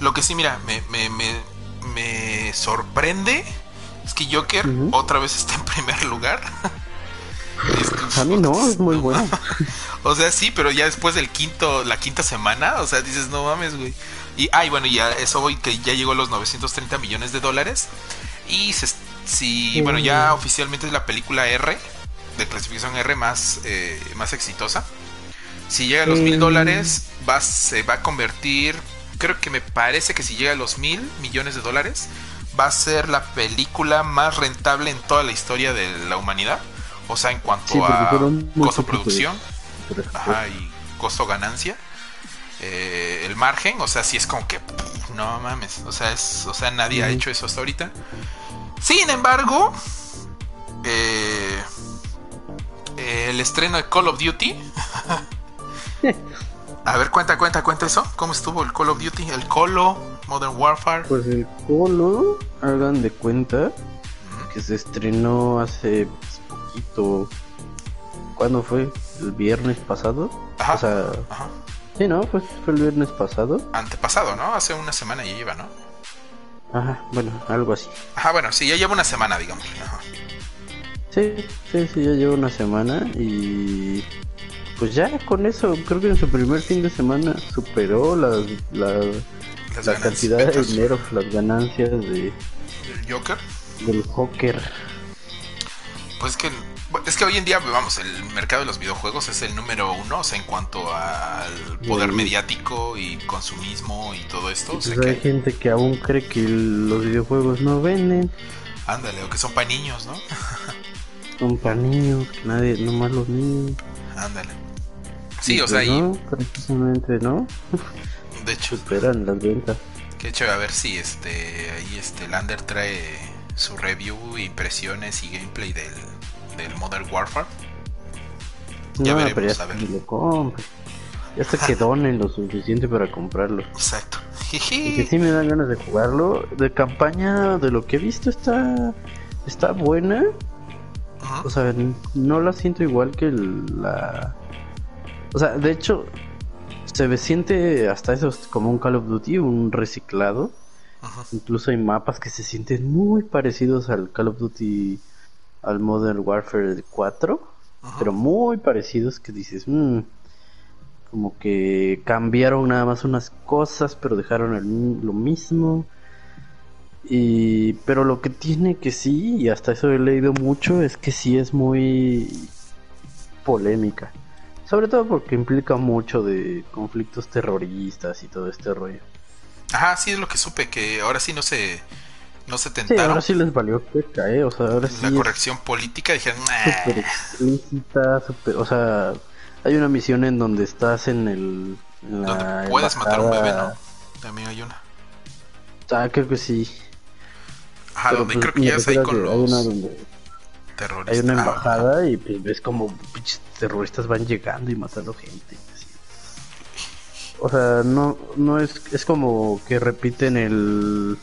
Lo que sí, mira, me, me, me, me sorprende es que Joker otra vez está en primer lugar. a mí no, es muy bueno. o sea, sí, pero ya después del quinto, la quinta semana, o sea, dices, no mames, güey. Y, ay, bueno, ya eso voy, que ya llegó a los 930 millones de dólares. Y se, si, bueno, ya oficialmente es la película R, de clasificación R más, eh, más exitosa. Si llega a los mil dólares, va, se va a convertir, creo que me parece que si llega a los mil millones de dólares, va a ser la película más rentable en toda la historia de la humanidad. O sea, en cuanto a costo producción y costo ganancia. Eh, el margen, o sea, si es como que no mames, o sea, es, o sea, nadie ha hecho eso hasta ahorita. Sin embargo, eh, el estreno de Call of Duty. A ver, cuenta, cuenta, cuenta eso. ¿Cómo estuvo el Call of Duty? El Colo, Modern Warfare. Pues el Colo, hagan de cuenta que se estrenó hace poquito. ¿Cuándo fue? ¿El viernes pasado? Ajá. O sea, Sí, ¿no? Fue, fue el viernes pasado. Antepasado, ¿no? Hace una semana ya lleva, ¿no? Ajá, bueno, algo así. Ajá, bueno, sí, ya lleva una semana, digamos. Sí, sí, sí, ya lleva una semana y pues ya con eso, creo que en su primer fin de semana superó las, la cantidad de dinero, las ganancias de... ¿El Joker? Del Joker. Pues que es que hoy en día, vamos, el mercado de los videojuegos es el número uno, o sea, en cuanto al poder mediático y consumismo y todo esto. Pues hay gente que aún cree que los videojuegos no venden. Ándale, o que son para niños, ¿no? son para niños, que nadie, nomás los niños. Ándale. Sí, o sea, pues no, precisamente no. De hecho, esperan las ventas. Que hecho, a ver si este ahí este Lander trae su review, impresiones y gameplay del del Modern Warfare. Ya veremos, ya a ver. Lo Ya hasta que donen lo suficiente para comprarlo. Exacto. que sí me dan ganas de jugarlo. De campaña, de lo que he visto, está está buena. O sea, no la siento igual que la. O sea, de hecho, se siente hasta eso como un Call of Duty, un reciclado. Incluso hay mapas que se sienten muy parecidos al Call of Duty al Modern Warfare 4, pero muy parecidos que dices, mm, como que cambiaron nada más unas cosas, pero dejaron lo mismo. Y pero lo que tiene que sí, y hasta eso he leído mucho, es que sí es muy polémica. Sobre todo porque implica mucho de conflictos terroristas y todo este rollo. Ajá, sí es lo que supe, que ahora sí no se no se tentaron. Sí, ahora sí les valió que cae, o sea, ahora La corrección política dijeron, Súper explícita, super, o sea, hay una misión en donde estás en el... donde puedes matar a un bebé, ¿no? También hay una. Ah, creo que sí. Ajá, donde pues, creo que ya es ahí con los... Hay una donde... Hay una embajada y pues ves como pinches terroristas van llegando y matando gente. O sea, no, no es, es como que repiten el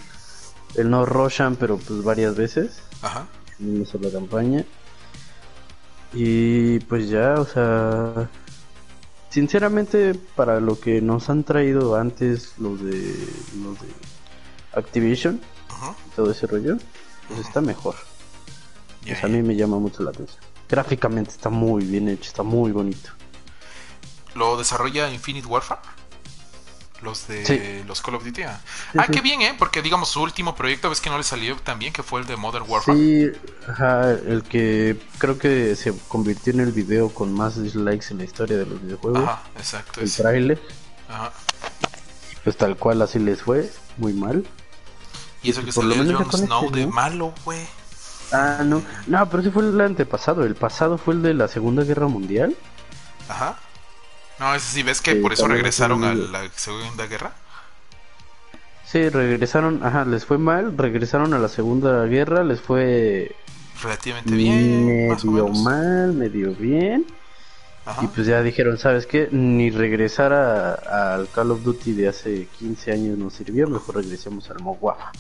el no Roshan, pero pues varias veces. Ajá. En una sola campaña. Y pues ya, o sea. Sinceramente, para lo que nos han traído antes los de, los de Activision, todo ese rollo, pues está mejor. Pues a mí me llama mucho la atención. Gráficamente está muy bien hecho, está muy bonito. ¿Lo desarrolla Infinite Warfare? los de los Call of Duty. Ah, ah qué bien, ¿eh? Porque digamos su último proyecto, ves que no le salió tan bien, que fue el de Modern Warfare. Sí, ajá, el que creo que se convirtió en el video con más dislikes en la historia de los videojuegos. Ajá, exacto. El trailer. Ajá. Pues tal cual así les fue, muy mal. Y eso que Por salió Jon Snow de malo, güey. Ah, no. No, pero ese fue el antepasado. El pasado fue el de la Segunda Guerra Mundial. Ajá. No, ese sí, ¿ves que por eso regresaron a la Segunda Guerra? Sí, regresaron, ajá, les fue mal, regresaron a la Segunda Guerra, les fue relativamente bien, medio mal, medio bien. Y pues ya dijeron, ¿sabes qué? Ni regresar al Call of Duty de hace 15 años nos sirvió, mejor regresemos al Moguafa.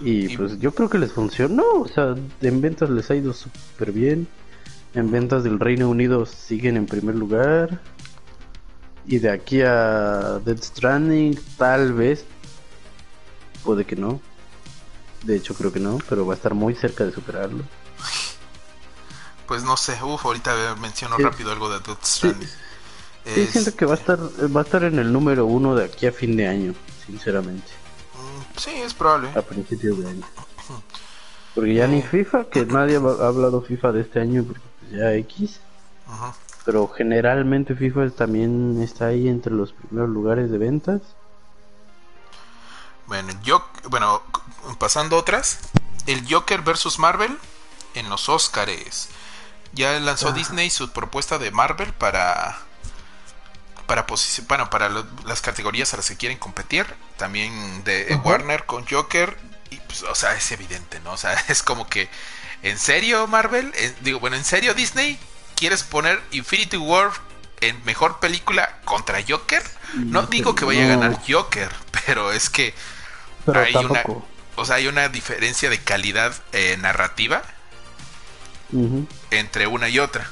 Y, y, pues yo creo que les funcionó, o sea, en ventas les ha ido súper bien. En ventas del Reino Unido siguen en primer lugar. Y de aquí a Dead Stranding, tal vez. Puede que no. De hecho, creo que no, pero va a estar muy cerca de superarlo. Pues no sé, uff, ahorita menciono rápido algo de Dead Stranding. Sí. siento que va a estar va a estar en el número uno de aquí a fin de año, sinceramente. Sí, es probable. A principios de año. Porque ya ni eh. FIFA, que nadie ha hablado FIFA de este año, porque pues ya X. Pero generalmente FIFA también está ahí entre los primeros lugares de ventas. Bueno, yo, bueno, pasando otras, el Joker versus Marvel en los Oscars. Ya lanzó ah. Disney su propuesta de Marvel para para bueno, para las categorías a las que quieren competir, también de Warner con Joker y pues, o sea, es evidente, ¿no? O sea, es como que ¿en serio Marvel? digo, bueno, ¿en serio Disney quieres poner Infinity War en mejor película contra Joker? No digo que vaya a ganar Joker, pero es que hay una o sea, hay una diferencia de calidad eh, narrativa entre una y otra.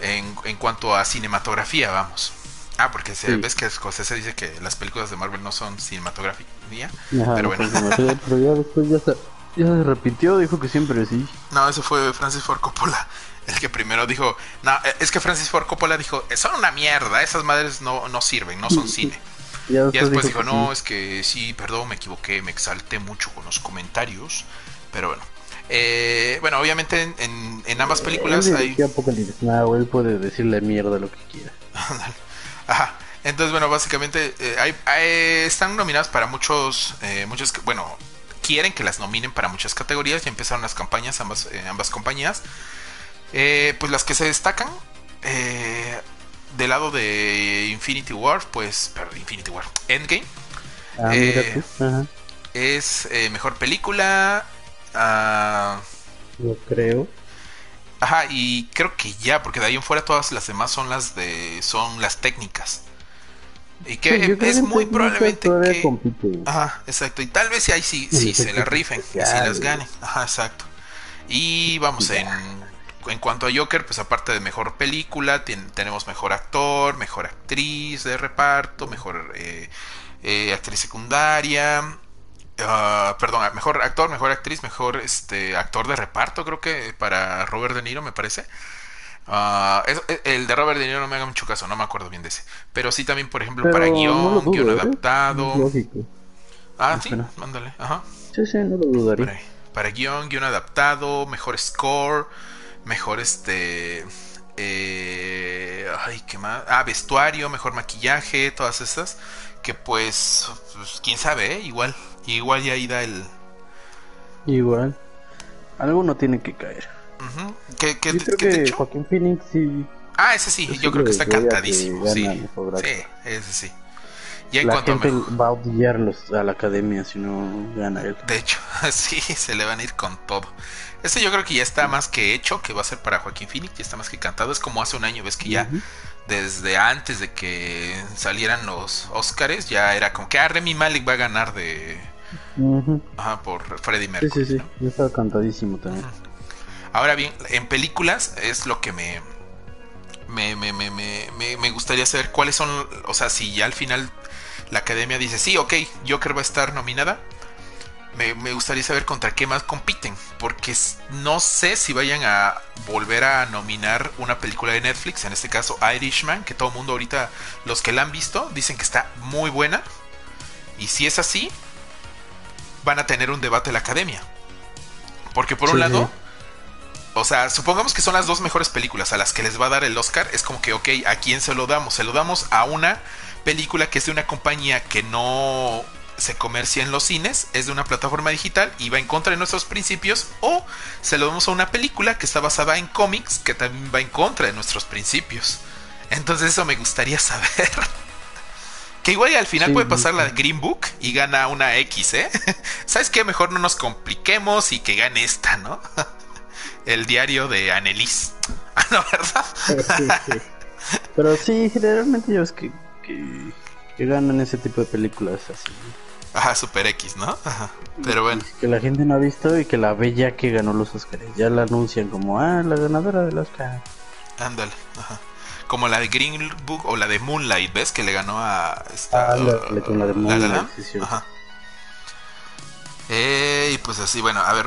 En, en, cuanto a cinematografía, vamos. Ah, porque se, ves que se dice que las películas de Marvel no son cinematografía. pero bueno. pero ya después ya se, ya se repitió, dijo que siempre sí. No, eso fue Francis Ford Coppola. El que primero dijo, no, es que Francis Ford Coppola dijo, son una mierda, esas madres no, no sirven, no son cine. Y después, dijo, no, es que sí, perdón, me equivoqué, me exalté mucho con los comentarios, pero bueno. Eh, bueno, obviamente en, en, ambas películas hay... No, él puede decirle mierda lo que quiera. Ajá. Entonces, bueno, básicamente eh, hay, están nominadas para muchos, eh, muchos, bueno, quieren que las nominen para muchas categorías. Ya empezaron las campañas, ambas, ambas compañías. pues las que se destacan, del lado de Infinity War, pues, perdón, Infinity War, Endgame. Ah, eh, es eh, mejor película. Uh, creo. Ajá, y creo que ya, porque de ahí en fuera todas las demás son las de. son las técnicas. Y que es muy probablemente que. Ajá, exacto. Y tal vez si ahí sí, sí se la rifen, y si las ganen. Ajá, exacto. Y vamos, en en cuanto a Joker, pues aparte de mejor película, tenemos mejor actor, mejor actriz de reparto, mejor eh, eh, actriz secundaria, ah, perdón, mejor actor, mejor actriz, mejor este actor de reparto, creo que para Robert De Niro me parece. Ah, e, el de Robert De Niro no me haga mucho caso, no me acuerdo bien de ese. Pero sí también, por ejemplo, para guion, guion ¿eh? adaptado. Ah, sí, mándale, ajá. Sí, sí, no lo dudaría. Para, para guion, guion adaptado, mejor score mejor este... Eh, ay, ¿qué más? Ah, vestuario, mejor maquillaje, todas estas. Que pues, pues quién sabe, ¿eh? igual. Igual ya ahí da el... Igual. Alguno tiene que caer. ¿Qué, qué, yo creo que Joaquín Phoenix sí... Ah, ese sí, yo, creo que está cantadísimo. Sí, sí, ese sí. Y en la gente va a odiarlos a la academia si no gana él. De hecho, sí, se le van a ir con todo. Este yo creo que ya está más que hecho, que va a ser para Joaquín Phoenix, ya está más que cantado. Es como hace un año, ves que ya desde antes de que salieran los Oscars, ya era como que ah, Remy Malik va a ganar de... Ajá, por Freddie Mercury. Sí, sí, sí, ya está cantadísimo también. Ahora bien, en películas es lo que me me, me, me, me, me gustaría saber cuáles son, o sea, si ya al final la academia dice, sí, ok, Joker va a estar nominada, me, gustaría saber contra qué más compiten, porque no sé si vayan a volver a nominar una película de Netflix, en este caso Irishman, que todo el mundo ahorita, los que la han visto, dicen que está muy buena, y si es así, van a tener un debate en la academia. Porque por un lado, o sea, supongamos que son las dos mejores películas a las que les va a dar el Oscar, es como que, ok, ¿a quién se lo damos? Se lo damos a una película que es de una compañía que no se comercia en los cines, es de una plataforma digital y va en contra de nuestros principios, o se lo damos a una película que está basada en cómics que también va en contra de nuestros principios. Entonces eso me gustaría saber. Que igual y al final puede pasar la de Green Book y gana una X, ¿eh? ¿Sabes qué? Mejor no nos compliquemos y que gane esta, ¿no? El diario de Annelies. Ah, no, ¿verdad? Pero sí, generalmente yo es que, que ganan ese tipo de películas así. Ajá, Super X, ¿no? Ajá. Pero bueno. Que la gente no ha visto y que la ve ya que ganó los Oscars. Ya la anuncian como, ah, la ganadora del Oscar. Ándale, ajá. Como la de Green Book o la de Moonlight, ¿ves? Que le ganó a esta, ah, la, con la de Moonlight. Ajá. Eh, y pues así, bueno, a ver,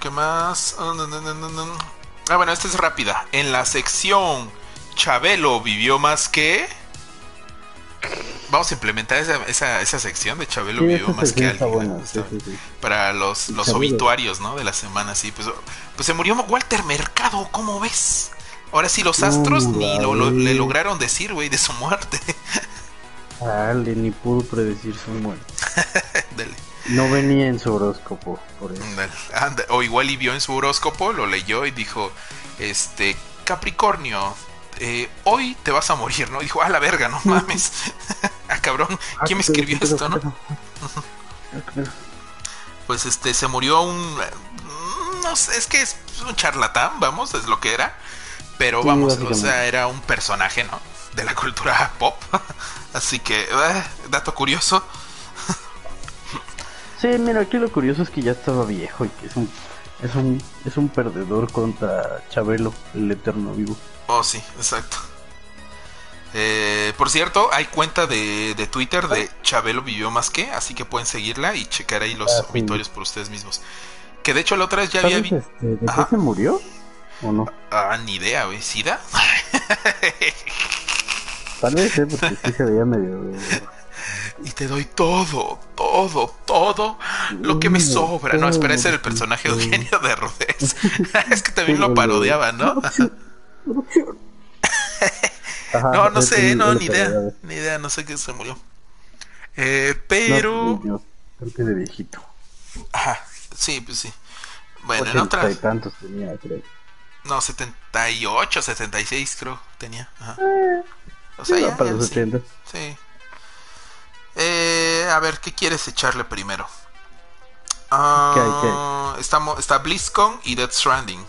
¿qué más? Ah, bueno, esta es rápida. En la sección Chabelo vivió más que... Vamos a implementar esa, esa, sección de Chabelo vivió más que alguien. para los, los obituarios, ¿no? De la semana, sí. Pues, pues se murió Walter Mercado, ¿cómo ves? Ahora sí, los astros ni lo, le lograron decir, güey, de su muerte. Dale, ni pudo predecir su muerte. No venía en su horóscopo, por eso. o igual y vio en su horóscopo, lo leyó y dijo, este, Capricornio, eh, hoy te vas a morir, ¿no? dijo, a la verga, no mames. ah, cabrón, ah, ¿quién me escribió esto, no? pues este, se murió un... No sé, es que es un charlatán, vamos, es lo que era. Pero vamos, o sea, era un personaje, ¿no? De la cultura pop. Así que, eh, dato curioso. sí, mira, aquí lo curioso es que ya estaba viejo y que es un, es un, es un perdedor contra Chabelo, el eterno vivo. Oh, sí, exacto. Eh, por cierto, hay cuenta de, de, Twitter de Chabelo Vivió Más Que, así que pueden seguirla y checar ahí los ah, por ustedes mismos. Que de hecho la otra vez ya había... Este, ¿De qué se murió? ¿O no? Ah, ni idea, güey. ¿Sida? Tal vez, ¿eh? Porque sí se veía medio... Y te doy todo, todo, todo lo que me sobra. No, espera, ese era el personaje de Eugenio de Rodés. es que también lo parodiaba, ¿no? no, no sé, no, ni idea. Ni idea, no sé qué se murió. Eh, pero. creo que de viejito. Ajá, sí, pues sí. Bueno, en otras. tantos tenía, creo. No, 78, 76 creo tenía. Ajá. Eh, o sea, ya, para los 80. Sí. Eh, a ver, ¿qué quieres echarle primero? Uh, ¿Qué hay, qué hay? Estamos, está BlizzCon y Death Stranding.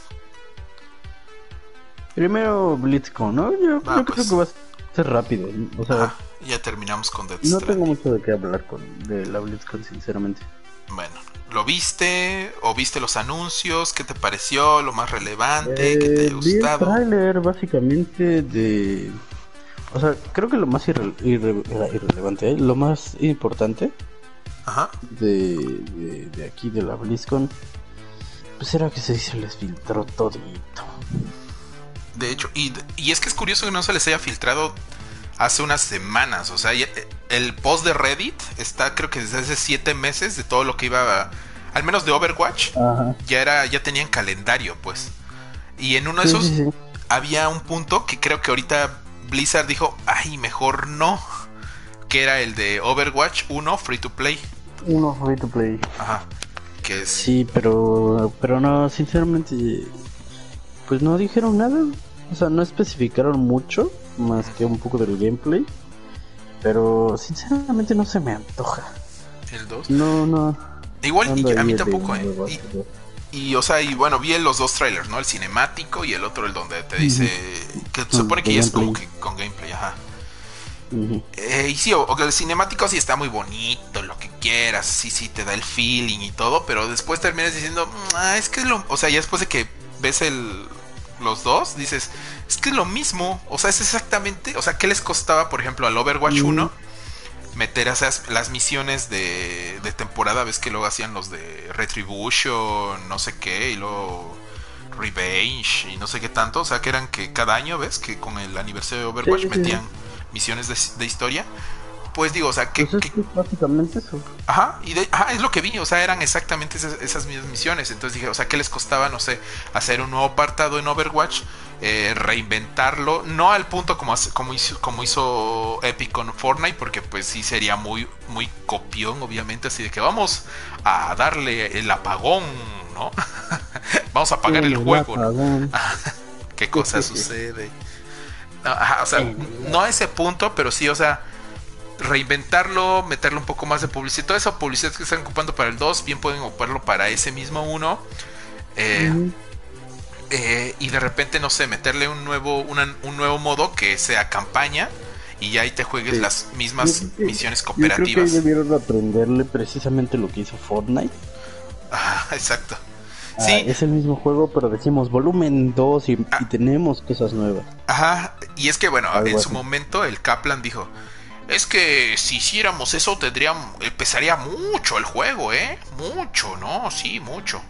Primero BlizzCon, ¿no? Yo, creo pues. que va a ser rápido. O sea, ah, ya terminamos con Death Stranding. No tengo mucho de qué hablar con, de la BlizzCon, sinceramente. Bueno, ¿Lo viste? ¿O viste los anuncios? ¿Qué te pareció? ¿Lo más relevante? ¿Qué te haya gustado? Vi el trailer básicamente de... O sea, creo que lo más irrelevante, ¿eh? lo más importante Ajá. De, de, aquí de la BlizzCon, pues era que se, les filtró todito. De hecho, y, y es que es curioso que no se les haya filtrado hace unas semanas. O sea, el post de Reddit está creo que desde hace siete meses de todo lo que iba, al menos de Overwatch, ya era, ya tenían calendario, pues. Y en uno de esos había un punto que creo que ahorita Blizzard dijo, ay, mejor no. Que era el de Overwatch 1 Free to Play. Uno Free to Play. Ajá. Que es... Sí, pero, pero no, sinceramente, pues no dijeron nada. O sea, no especificaron mucho más que un poco del gameplay. Pero sinceramente no se me antoja. ¿El 2? No, no. Igual a mí tampoco, ¿eh? Y, o sea, y bueno, vi los dos trailers, ¿no? El cinemático y el otro, el donde te dice. Que se supone que ya es como que con gameplay, ajá. eh, y sí, o, el cinemático sí está muy bonito, lo que quieras, sí, sí, te da el feeling y todo, pero después terminas diciendo, mm, ah, es que lo. O sea, ya después de que ves el, los dos, dices, es que es lo mismo, o sea, es exactamente, o sea, ¿qué les costaba, por ejemplo, al Overwatch 1 meter esas, las misiones de, de temporada? Ves que luego hacían los de Retribution, no sé qué, y luego Revenge y no sé qué tanto, o sea, que eran que cada año, ¿ves? Que con el aniversario de Overwatch metían misiones de, de historia pues digo, o sea, que... Pues básicamente eso. Ajá, y de, ajá, es lo que vi, o sea, eran exactamente esas, mismas misiones. Entonces dije, o sea, ¿qué les costaba, no sé, hacer un nuevo apartado en Overwatch? Eh, reinventarlo, no al punto como, como, hizo, como hizo Epic con Fortnite, porque pues sí sería muy, muy copión, obviamente, así de que vamos a darle el apagón, ¿no? vamos a apagar el, juego, ¿no? ¿Qué cosa sucede? Ajá, o sea, no a ese punto, pero sí, o sea reinventarlo, meterle un poco más de publicidad. Toda esa publicidad que están ocupando para el 2, bien pueden ocuparlo para ese mismo 1. Eh, eh, y de repente, no sé, meterle un nuevo, un nuevo modo que sea campaña y ya ahí te juegues las mismas misiones cooperativas. Yo creo que debieron aprenderle precisamente lo que hizo Fortnite. Ah, exacto. Ah, sí. Es el mismo juego, pero decimos volumen 2 y, ah. tenemos cosas nuevas. Ajá, y es que bueno, en su momento el Kaplan dijo, es que si hiciéramos eso tendría, pesaría mucho el juego, ¿eh? Mucho, ¿no? Sí, mucho.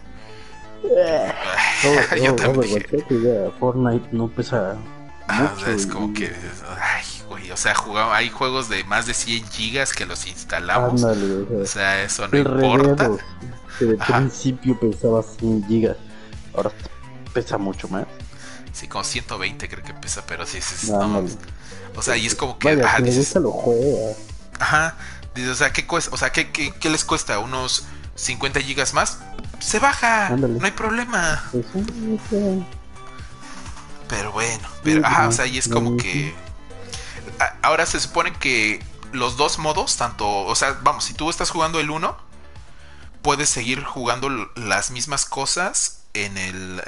Yo también. Fortnite no pesa Ah, es como que. Ay, güey. O sea, jugaba, hay juegos de más de 100 gigas que los instalamos. o, sea, eso no importa. Que de principio pesaba 100 gigas. Ahora pesa mucho más. Sí, como 120 creo que pesa, pero sí, sí, no, O sea, y es como que. ajá, dices, lo juega. Ajá. Dices, o sea, ¿qué cuesta? O sea, ¿qué, qué, qué les cuesta? ¿Unos 50 gigas más? Se baja, no hay problema. Pues pero bueno, pero ajá, o sea, y es como que ahora se supone que los dos modos, tanto, o sea, vamos, si tú estás jugando el 1, puedes seguir jugando las mismas cosas en el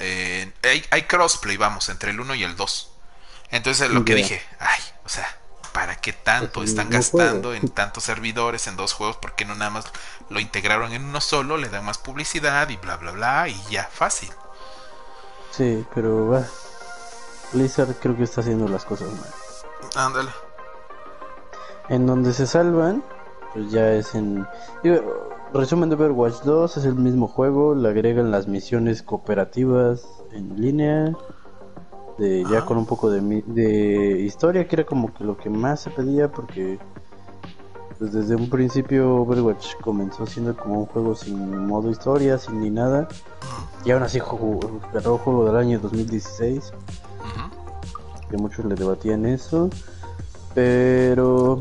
hay, crossplay, vamos, entre el 1 y el 2. Entonces lo que dije, ay, o sea, ¿para qué tanto pues están gastando en tantos servidores en dos juegos? ¿Por qué no nada más lo integraron en uno solo, le dan más publicidad y bla bla bla y ya, fácil? Sí, pero Blizzard creo que está haciendo las cosas mal. Ándale. En donde se salvan, pues ya es en. resumen de Overwatch 2 es el mismo juego, le agregan las misiones cooperativas en línea, de, ya con un poco de, de historia, que era como que lo que más se pedía, porque pues desde un principio Overwatch comenzó siendo como un juego sin modo historia, sin ni nada, y aún así jugó, ganó juego del año 2016 que muchos le debatían eso, pero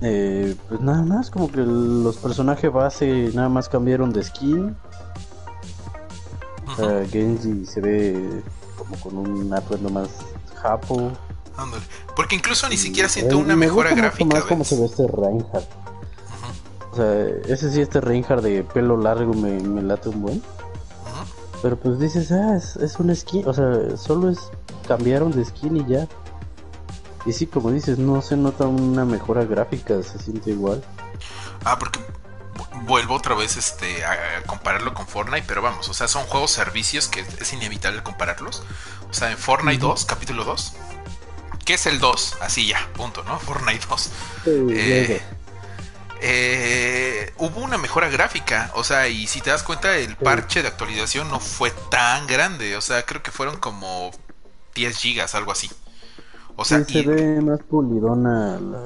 eh, pues nada más, como que los personajes base nada más cambiaron de skin. O sea, Genji se ve como con un atuendo más japo. Porque incluso ni siquiera siento una mejora gráfica. Más como se ve este Reinhardt. O sea, ese sí, este Reinhardt de pelo largo me, me late un buen. Pero pues dices, ah, es, es un skin. O sea, solo es cambiaron de skin y ya. Y sí, como dices, no se nota una mejora gráfica, se siente igual. Ah, porque vuelvo otra vez este a compararlo con Fortnite, pero vamos, o sea, son juegos servicios que es inevitable compararlos. O sea, en Fortnite 2, capítulo 2, ¿qué es el 2? Así ya, punto, ¿no? Fortnite 2. Eh, eh, hubo una mejora gráfica, o sea, y si te das cuenta, el parche de actualización no fue tan grande, o sea, creo que fueron como 10 gigas, algo así. O sea, se ve más pulidona. La...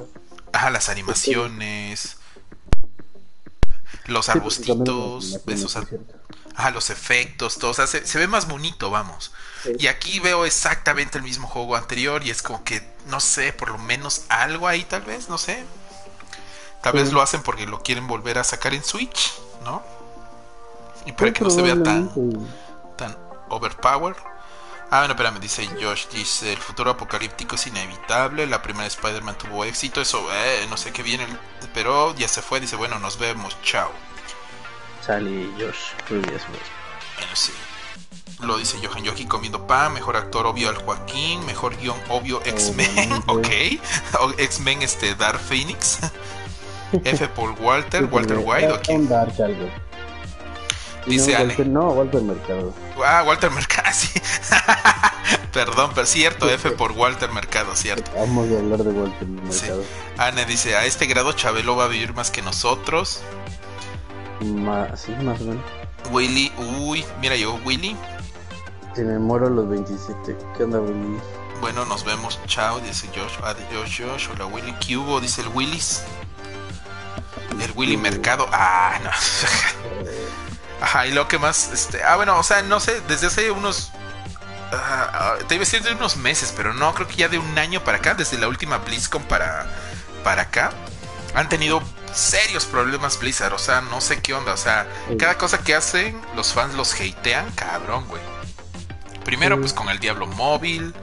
Ajá, las animaciones, los arbustitos, ajá, los efectos, todo. O sea, se, ve más bonito, vamos. Y aquí veo exactamente el mismo juego anterior y es como que, no sé, por lo menos algo ahí tal vez, no sé. Tal vez lo hacen porque lo quieren volver a sacar en Switch, ¿no? Y para que no se vea tan, tan overpowered. Ah, bueno, espérame, dice Josh, dice, el futuro apocalíptico es inevitable, la primera Spider-Man tuvo éxito, eso, eh, no sé qué viene, pero ya se fue, dice, bueno, nos vemos, chao. Sale Josh, que Bueno, sí. Lo dice Johan Yoki comiendo pan, mejor actor obvio al Joaquín, mejor guion obvio X-Men, ok. X-Men este Dark Phoenix. F por Walter, Walter White, ok. Dice no, Walter, no, Walter Mercado. Ah, Walter Mercado, sí. Perdón, pero cierto, F por Walter Mercado, cierto. Vamos a hablar de Walter Mercado. Ana dice, a este grado Chabelo va a vivir más que nosotros. Más, sí, más o menos. Willy, uy, mira, llegó Willy. Si me muero a los 27, ¿qué onda Willy? Bueno, nos vemos, chao, dice Josh. Adiós, Josh. Hola, Willy. ¿Qué hubo? Dice el Willis. El Willy Mercado. Ah, no. Ajá, y lo que más, este, ah, bueno, o sea, no sé, desde hace unos, uh, te iba a decir de unos meses, pero no, creo que ya de un año para acá, desde la última BlizzCon para, para acá, han tenido serios problemas Blizzard, o sea, no sé qué onda, o sea, cada cosa que hacen, los fans los hatean, cabrón, güey. Primero, pues con el Diablo Móvil,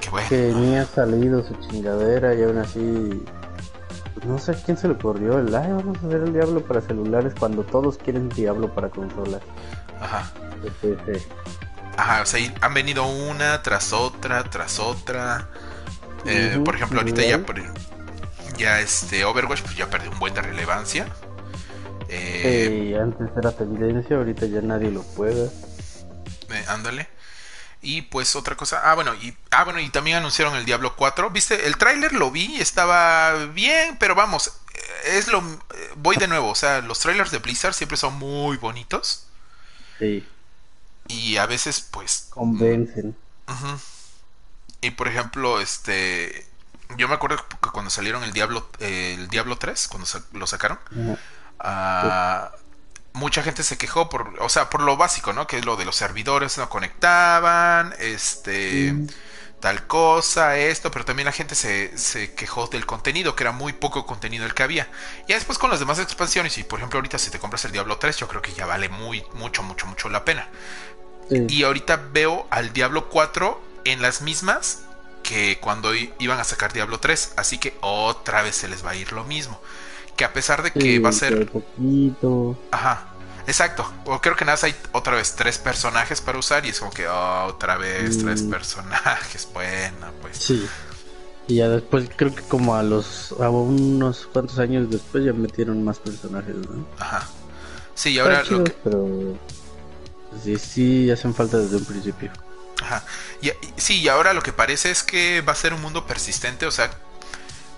que bueno. Que ni ha salido su chingadera y aún así no sé a quién se le ocurrió el, ay, vamos a hacer el Diablo para celulares cuando todos quieren Diablo para consola. Ajá. Ajá, o sea, han venido una tras otra, tras otra. Eh, por ejemplo, ahorita ya, ya este Overwatch pues ya perdió un buen de relevancia. Eh, antes era tendencia, ahorita ya nadie lo juega. Eh, ándale. Y pues otra cosa, ah bueno, y ah bueno, y también anunciaron el Diablo 4. ¿Viste? El tráiler lo vi, estaba bien, pero vamos, es lo voy de nuevo, o sea, los trailers de Blizzard siempre son muy bonitos. Sí. Y a veces pues convencen. Y por ejemplo, este yo me acuerdo que cuando salieron el Diablo el Diablo 3, cuando lo sacaron, mucha gente se quejó por, o sea, por lo básico, ¿no? Que es lo de los servidores no conectaban, este, tal cosa, esto, pero también la gente se, se, quejó del contenido, que era muy poco contenido el que había. Y después con las demás expansiones, y por ejemplo ahorita si te compras el Diablo 3, yo creo que ya vale muy, mucho, mucho, mucho la pena. Y ahorita veo al Diablo 4 en las mismas que cuando iban a sacar Diablo 3, así que otra vez se les va a ir lo mismo que a pesar de que va a ser... Poquito. Ajá, exacto. O creo que nada hay otra vez tres personajes para usar y es como que oh, otra vez tres mm. personajes. Bueno, pues. Sí. Y ya después creo que como a los a unos cuantos años después ya metieron más personajes, ¿no? Ajá. Sí, y ahora lo que... pero sí sí hacen falta desde un principio. Ajá. Y, sí, y ahora lo que parece es que va a ser un mundo persistente, o sea,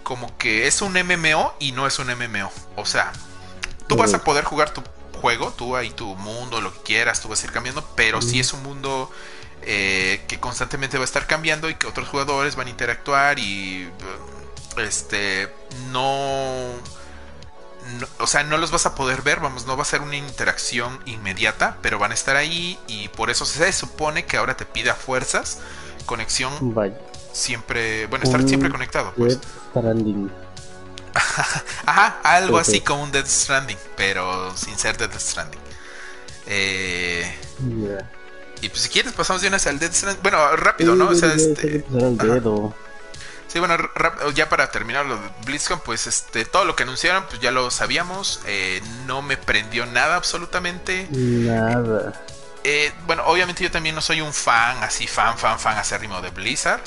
como que es un MMO y no es un MMO. O sea, tú vas a poder jugar tu juego, tú ahí tu mundo, lo que quieras, tú vas a ir cambiando, pero si es un mundo eh, que constantemente va a estar cambiando y que otros jugadores van a interactuar y este no, o sea, no los vas a poder ver, vamos, no va a ser una interacción inmediata, pero van a estar ahí y por eso se supone que ahora te pide a fuerzas conexión siempre, bueno, estar siempre conectado, pues. Stranding. Ajá, algo así como un Death Stranding, pero sin ser Death Stranding. Eh, Y pues si quieres pasamos de una al Death Stranding. Bueno, rápido, ¿no? O sea, este... Sí, bueno, ya para terminar lo de BlizzCon, pues este, todo lo que anunciaron, pues ya lo sabíamos. Eh, no me prendió nada absolutamente. Nada. Eh, bueno, obviamente yo también no soy un fan, así fan, fan, fan acérrimo de Blizzard.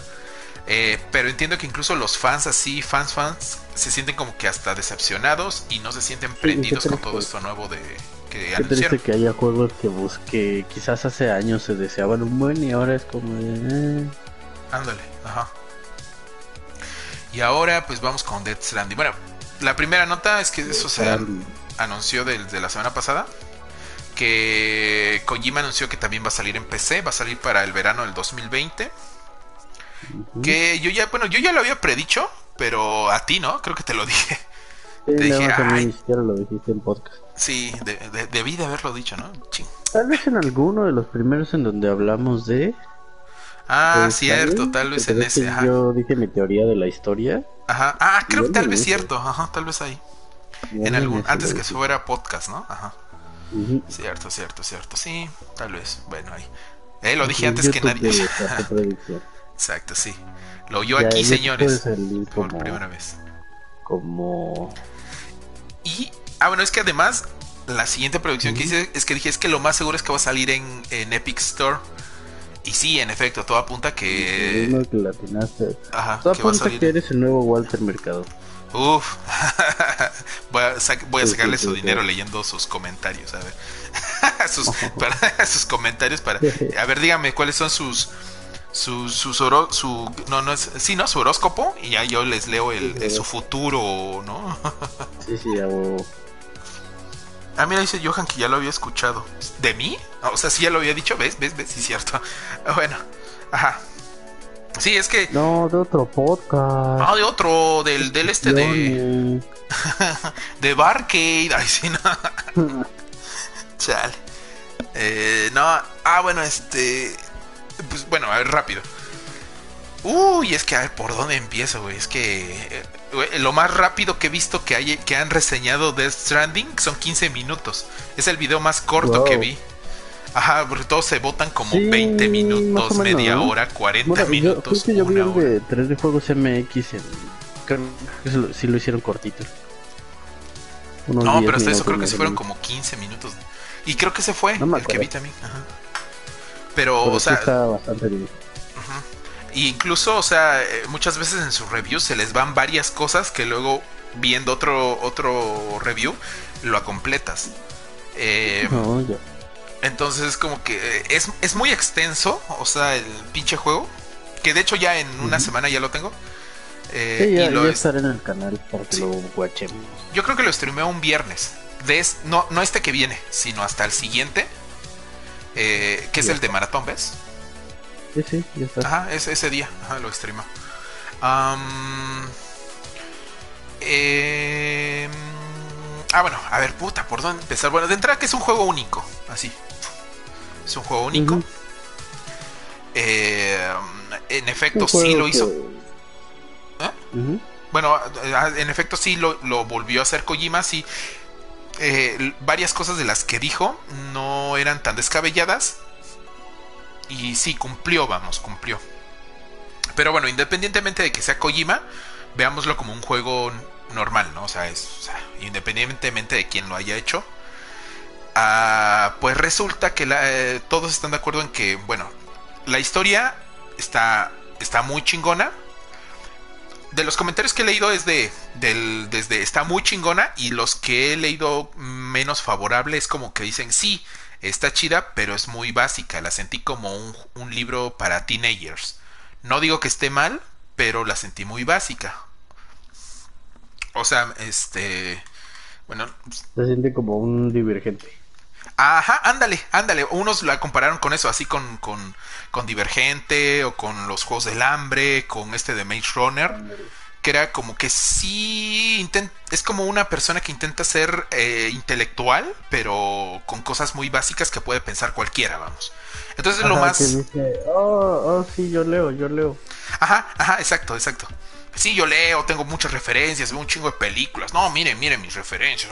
Eh, pero entiendo que incluso los fans así, fans, fans, se sienten como que hasta decepcionados y no se sienten prendidos con todo esto nuevo de que qué triste que haya juegos que, busque quizás hace años se deseaban un buen y ahora es como de... Eh. Ándale, ajá. Y ahora pues vamos con Dead Stranding. Bueno, la primera nota es que eso se anunció desde la semana pasada. Que Kojima anunció que también va a salir en PC, va a salir para el verano del 2020. Que yo ya, bueno, yo ya lo había predicho, pero a ti, ¿no? Creo que te lo dije. te dije, Ay, ni siquiera lo dijiste en podcast. Sí, debí de haberlo dicho, ¿no? Tal vez en alguno de los primeros en donde hablamos de. Ah, cierto, tal vez en ese. Yo dije mi teoría de la historia. Ajá, ah, creo que tal vez cierto, ajá, tal vez ahí. en algún, antes que fuera podcast, ¿no? Ajá. Cierto, cierto, cierto. Sí, tal vez. Bueno, ahí. Eh, lo dije antes que nadie. Exacto, sí. Lo oyó aquí, señores. Por primera vez. Como. Y. Ah, bueno, es que además, la siguiente producción que hice es que dije: es que lo más seguro es que va a salir en, en Epic Store. Y sí, en efecto, todo apunta que. Que Ajá, todo apunta que eres el nuevo Walter Mercado. Uf, voy a, voy a sacarle su dinero leyendo sus comentarios, a ver. sus, para, sus comentarios para... A ver, dígame, ¿cuáles son sus, su, su, su, no, no es, sí, ¿no? Su horóscopo y ya yo les leo el, su futuro, ¿no? sí, sí, ya Ah, mira, dice Johan que ya lo había escuchado. ¿De mí? Ah, o sea, sí ya lo había dicho, ¿ves? ¿Ves? ¿Ves? Sí, cierto. Bueno, ajá. Sí, es que. No, de otro podcast. Ah, de otro, del, del este de. de Barcade. Ay, sí, no. Chale. Eh, no, ah, bueno, este pues bueno, a ver, rápido. Uy, es que a ver por dónde empiezo, güey. Es que eh, lo más rápido que he visto que, hay, que han reseñado Death Stranding son 15 minutos. Es el video más corto que vi. Ajá, porque todos se votan como 20 minutos, media hora, 40 minutos. Yo, yo vi el de 3 de Juegos MX. En, creo que sí lo hicieron cortito. no, pero hasta eso creo que se fueron como 15 minutos. Y creo que se fue el que vi también. Ajá. Pero, o sea. Está bastante bien. Y incluso, o sea, eh, muchas veces en sus reviews se les van varias cosas que luego viendo otro, otro review, lo completas. Eh, entonces es como que es, es, muy extenso, o sea, el pinche juego. Que de hecho ya en una semana ya lo tengo. Eh, ya, y lo estaré en el canal para que lo watchemos. Yo creo que lo streameo un viernes. De no, no este que viene, sino hasta el siguiente. Eh, que es el de maratón, ¿ves? Sí, sí, ya está. Ajá, ese, ese día, ajá, lo streameo. eh, ah, bueno, a ver, puta, ¿por dónde empezar? Bueno, de entrada que es un juego único, así. Es un juego único. eh, en efecto, sí lo hizo. ¿Eh? Bueno, en efecto sí lo, lo, volvió a hacer Kojima, sí. Eh, varias cosas de las que dijo no eran tan descabelladas. Y sí, cumplió, vamos, cumplió. Pero bueno, independientemente de que sea Kojima, veámoslo como un juego normal, ¿no? O sea, es, independientemente de quién lo haya hecho. Ah, pues resulta que eh, todos están de acuerdo en que, bueno, la historia está, está muy chingona. De los comentarios que he leído es de, del, desde está muy chingona y los que he leído menos favorable es como que dicen sí, está chida, pero es muy básica. La sentí como un, un libro para teenagers. No digo que esté mal, pero la sentí muy básica. O sea, este. Bueno. Se siente como un divergente. Ajá, ándale, ándale. Unos la compararon con eso, así con, con, con Divergente o con los Juegos del Hambre, con este de Maze Runner. Que era como que sí. es como una persona que intenta ser eh, intelectual, pero con cosas muy básicas que puede pensar cualquiera, vamos. Entonces es lo más. oh, oh, sí, yo leo, yo leo. Ajá, ajá, exacto, exacto. Sí, yo leo, tengo muchas referencias, veo un chingo de películas. No, miren, miren mis referencias.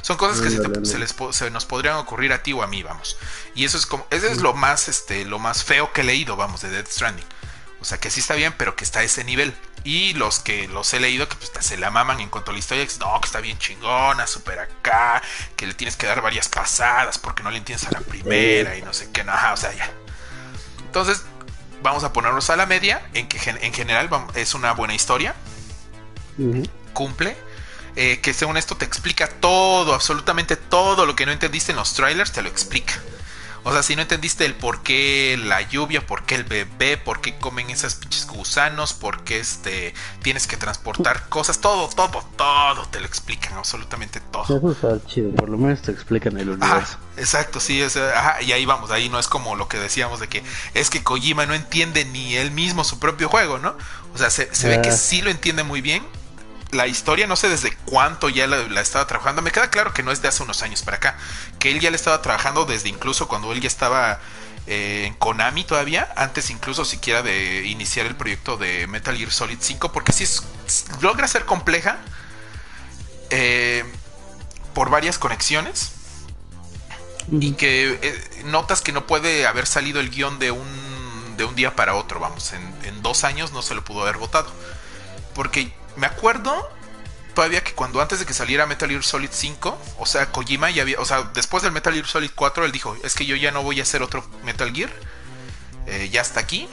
Son cosas que se, les, se, nos podrían ocurrir a ti o a mí, vamos. Y eso es como, eso es lo más, este, lo más feo que he leído, vamos, de Death Stranding. O sea, que sí está bien, pero que está a ese nivel. Y los que los he leído, que pues se la maman en cuanto a la historia, que no, que está bien chingona, súper acá, que le tienes que dar varias pasadas porque no le entiendes a la primera y no sé qué, nada, o sea, ya. Entonces, vamos a ponernos a la media, en que en general es una buena historia, cumple, eh, que según esto te explica todo, absolutamente todo lo que no entendiste en los trailers, te lo explica. O sea, si no entendiste el por qué la lluvia, por qué el bebé, por qué comen esas pinches gusanos, por qué este, tienes que transportar cosas, todo, todo, todo te lo explican, absolutamente todo. Eso está chido, por lo menos te explican el universo. exacto, sí, y ahí vamos, ahí no es como lo que decíamos de que es que Kojima no entiende ni él mismo su propio juego, ¿no? O sea, se, ve que ah. sí lo entiende muy bien, la historia, no sé desde cuánto ya la, estaba trabajando. Me queda claro que no es de hace unos años para acá. Que él ya le estaba trabajando desde incluso cuando él ya estaba eh, en Konami todavía. Antes incluso siquiera de iniciar el proyecto de Metal Gear Solid 5. Porque si es, logra ser compleja. Eh, por varias conexiones. Y que eh, notas que no puede haber salido el guion de un, de un día para otro. Vamos, en, en dos años no se lo pudo haber votado. Porque me acuerdo todavía que cuando antes de que saliera Metal Gear Solid 5, o sea, Kojima ya había, o sea, después del Metal Gear Solid 4, él dijo, es que yo ya no voy a hacer otro Metal Gear, eh, ya está aquí,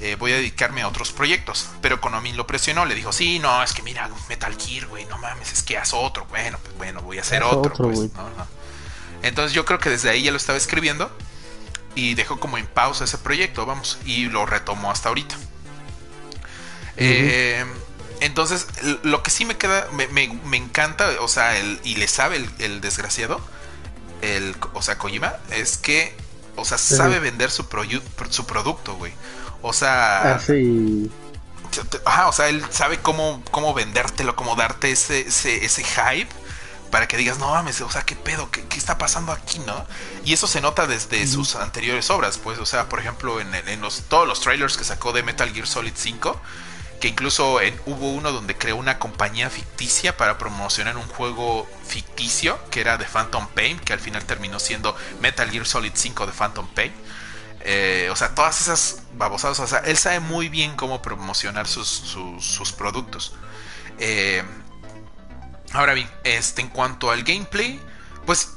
eh, voy a dedicarme a otros proyectos. Pero Konami lo presionó, le dijo, sí, no, es que mira, Metal Gear, güey, no mames, es que haz otro, bueno, pues bueno, voy a hacer otro. pues, Entonces yo creo que desde ahí ya lo estaba escribiendo y dejó como en pausa ese proyecto, vamos, y lo retomó hasta ahorita. Eh entonces, lo que sí me queda, me, encanta, o sea, el, y le sabe el, desgraciado, el, o sea, Kojima, es que, o sea, sabe vender su, su producto, güey. O sea... Así. Ajá, o sea, él sabe cómo, cómo vendértelo, cómo darte ese, ese, ese hype para que digas, no mames, o sea, qué pedo, qué, qué está pasando aquí, ¿no? Y eso se nota desde sus anteriores obras, pues, o sea, por ejemplo, en, en los, todos los trailers que sacó de Metal Gear Solid 5, incluso hubo uno donde creó una compañía ficticia para promocionar un juego ficticio que era de Phantom Pain, que al final terminó siendo Metal Gear Solid 5 de Phantom Pain. Eh, o sea, todas esas babosadas, o sea, él sabe muy bien cómo promocionar sus, productos. Eh, ahora bien, este, en cuanto al gameplay, pues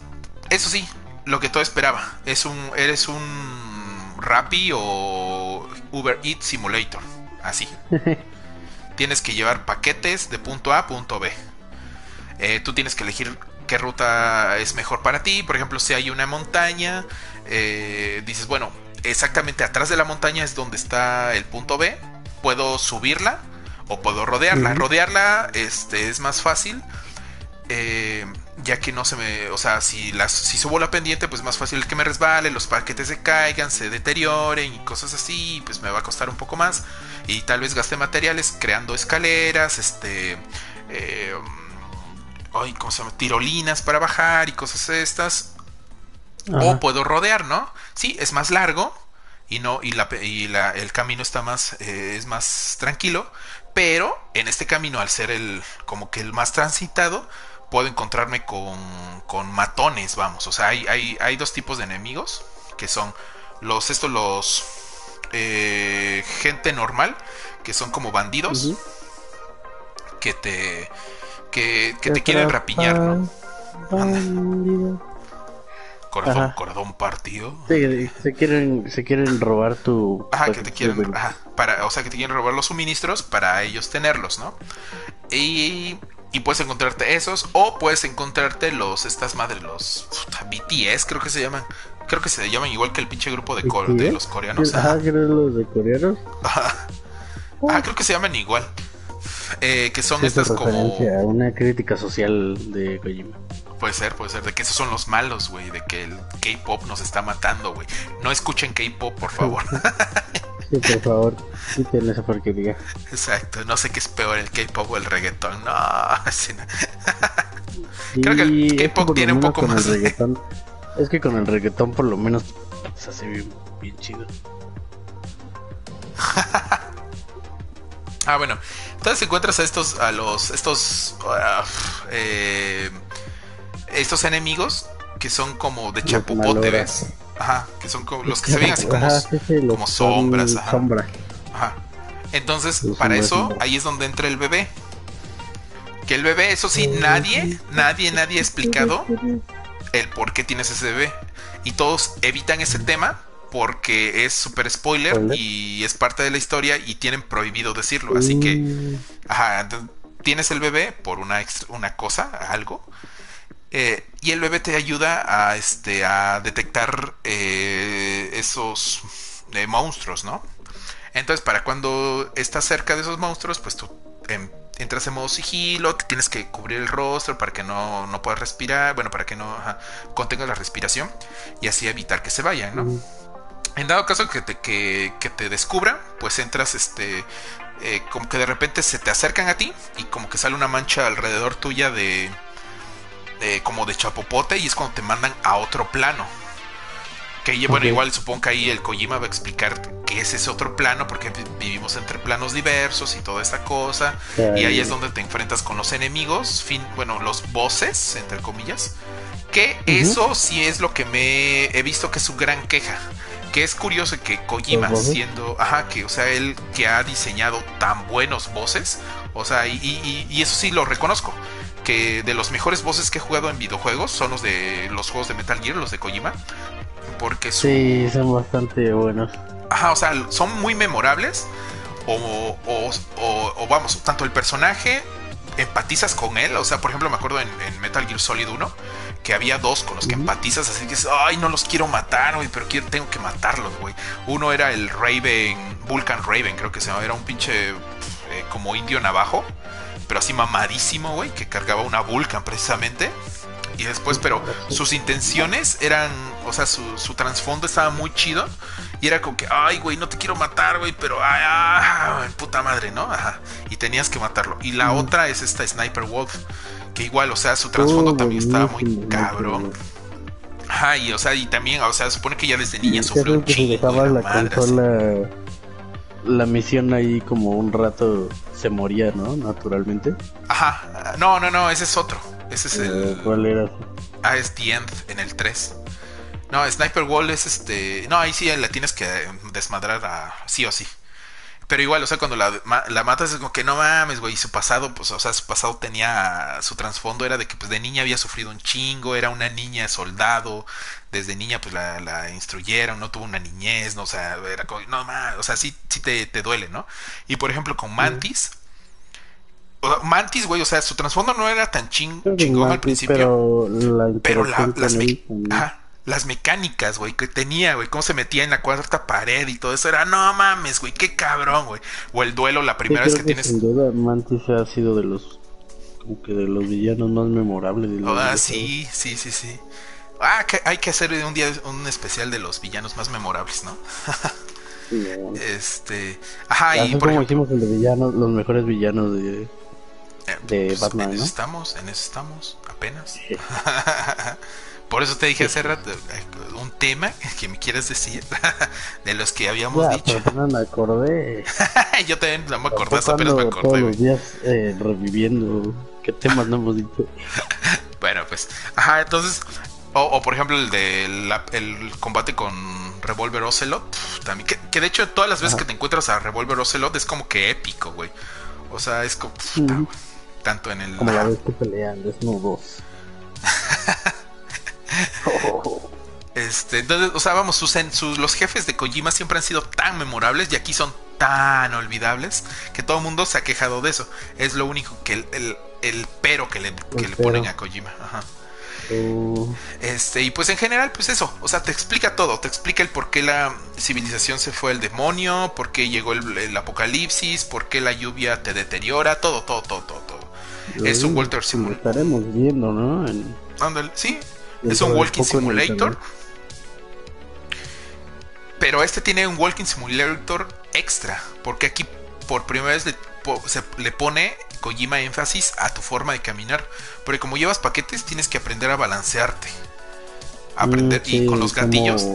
eso sí, lo que todo esperaba, es un, eres un Rappi o Uber Eats Simulator, así. tienes que llevar paquetes de punto A a punto B. Eh, tú tienes que elegir qué ruta es mejor para ti. Por ejemplo, si hay una montaña, eh, dices, bueno, exactamente atrás de la montaña es donde está el punto B. Puedo subirla o puedo rodearla. Rodearla este, es más fácil. Eh, ya que no se me, o sea, si las si subo la pendiente, pues más fácil que me resbale, los paquetes se caigan, se deterioren y cosas así, pues me va a costar un poco más y tal vez gaste materiales creando escaleras, este eh, ay, ¿cómo se llama? tirolinas para bajar y cosas estas. O puedo rodear, ¿no? Sí, es más largo y no y, la, y la, el camino está más eh, es más tranquilo, pero en este camino al ser el como que el más transitado puedo encontrarme con, con matones, vamos. O sea, hay, hay, hay, dos tipos de enemigos, que son los, estos, los... Eh, gente normal, que son como bandidos, que te... Que, que te quieren rapiñar, ¿no? Corazón, corazón partido. se quieren, se quieren robar tu. Ajá, que te quieren. Ajá, para, o sea, que te quieren robar los suministros para ellos tenerlos, ¿no? Y y puedes encontrarte esos o puedes encontrarte los estas madres los BTS creo que se llaman creo que se llaman igual que el pinche grupo de, de los coreanos ah los de coreanos ah creo que se llaman igual eh, que son estas como una crítica social de Kojima Puede ser, puede ser. De que esos son los malos, güey. De que el K-pop nos está matando, güey. No escuchen K-pop, por favor. Sí, por favor, quiten esa porquería. Exacto, no sé qué es peor, el K-pop o el reggaetón. No, Creo que el K-pop tiene un poco más. reggaetón, es que con el reggaetón, por lo menos, se hace bien, bien chido. ah, bueno. Entonces encuentras a estos, a los, estos, uh, eh, estos enemigos que son como de chapupote, ¿ves? Ajá, que son como los que se ven así como, sombras. Ajá. Entonces, para eso, ahí es donde entra el bebé. Que el bebé, eso sí, nadie, nadie, nadie ha explicado el por qué tienes ese bebé. Y todos evitan ese tema porque es súper spoiler y es parte de la historia y tienen prohibido decirlo. Así que, mm. ajá, tienes el bebé por una, una cosa, algo, eh, y el bebé te ayuda a, este, a detectar eh, esos eh, monstruos, ¿no? Entonces, para cuando estás cerca de esos monstruos, pues tú em, entras en modo sigilo, tienes que cubrir el rostro para que no, no puedas respirar, bueno, para que no contenga la respiración y así evitar que se vayan, ¿no? En dado caso que te, que, que te descubran, pues entras, este, como que de repente se te acercan a ti y como que sale una mancha alrededor tuya de, como de chapopote y es cuando te mandan a otro plano. Que bueno, igual supongo que ahí el Kojima va a explicar qué es ese otro plano, porque vivimos entre planos diversos y toda esta cosa. Y ahí es donde te enfrentas con los enemigos, fin, bueno, los bosses, entre comillas. Que eso sí es lo que me he visto que es su gran queja. Que es curioso que Kojima, siendo, ajá, que, o sea, él que ha diseñado tan buenos voces, o sea, y, y eso sí lo reconozco que de los mejores voces que he jugado en videojuegos son los de los juegos de Metal Gear, los de Kojima. Porque Sí, son bastante buenos. Ajá, o sea, son muy memorables. O, o, vamos, tanto el personaje empatizas con él. O sea, por ejemplo, me acuerdo en, Metal Gear Solid 1 que había dos con los que empatizas, así que ay, no los quiero matar, güey, pero quiero, tengo que matarlos, güey. Uno era el Raven, Vulcan Raven, creo que se llamaba, era un pinche eh, como indio navajo pero así mamadísimo, güey, que cargaba una Vulcan precisamente. Y después, pero sus intenciones eran, o sea, su, su trasfondo estaba muy chido. Y era como que, ay, güey, no te quiero matar, güey, pero, ay, ay, puta madre, ¿no? Ajá. Y tenías que matarlo. Y la otra es esta Sniper Wolf, que igual, o sea, su trasfondo también estaba muy cabrón. Ajá, y o sea, y también, o sea, supone que ya desde niña sufrió un chingo. la, madre, la misión ahí como un rato se moría, ¿no? Naturalmente. Ajá. No, no, no, ese es otro. Ese es el. Eh, ¿Cuál era? Ah, es The End en el 3. No, Sniper Wall es este. No, ahí sí la tienes que desmadrar a sí o sí. Pero igual, o sea, cuando la, la matas es como que no mames, güey. Su pasado, pues, o sea, su pasado tenía. Su trasfondo era de que, pues, de niña había sufrido un chingo. Era una niña soldado. Desde niña, pues, la, la instruyeron. No tuvo una niñez, ¿no? O sea, era como. No mames, o sea, sí, sí te, te duele, ¿no? Y por ejemplo, con Mantis. Mantis, güey, o sea, su trasfondo no era tan ching, chingón al principio. Pero, la pero las, las mecánicas, güey, que tenía, güey, cómo se metía en la cuarta pared y todo eso, era, no mames, güey, qué cabrón, güey. O el duelo la primera vez que, tienes. Sin duda, Mantis ha sido de los, que de los villanos más memorables. De ah, sí, sí, sí, sí. Ah, que hay que hacer un día un especial de los villanos más memorables, ¿no? Este, ajá, y por como hicimos el de villanos, los mejores villanos de eh, de pues, Batman, en eso estamos, en eso estamos, apenas. Por eso te dije hace rato un tema que me quieres decir de los que habíamos dicho. no me acordé. Yo también no me acordé, apenas me acordé. Todos los días eh, reviviendo qué temas no hemos dicho. bueno, pues, ajá, entonces, o, por ejemplo el de el combate con Revolver Ocelot, también, que, de hecho todas las veces que te encuentras a Revolver Ocelot es como que épico, güey. O sea, es como, tanto en el... Como la vez que pelean desnudos. Este, entonces, o sea, vamos, sus, los jefes de Kojima siempre han sido tan memorables y aquí son tan olvidables que todo el mundo se ha quejado de eso. Es lo único que el, el, pero que le, le ponen a Kojima. Oh. Este, y pues en general, pues eso, o sea, te explica todo, te explica el por qué la civilización se fue el demonio, por qué llegó el, apocalipsis, por qué la lluvia te deteriora, todo, todo, todo, todo, todo. Es un Walter Simulator. estaremos viendo, ¿no? sí, es un Walking Simulator. Pero este tiene un Walking Simulator extra. Porque aquí por primera vez le, se, le pone Kojima énfasis a tu forma de caminar. Porque como llevas paquetes, tienes que aprender a balancearte. Aprender y con los gatillos.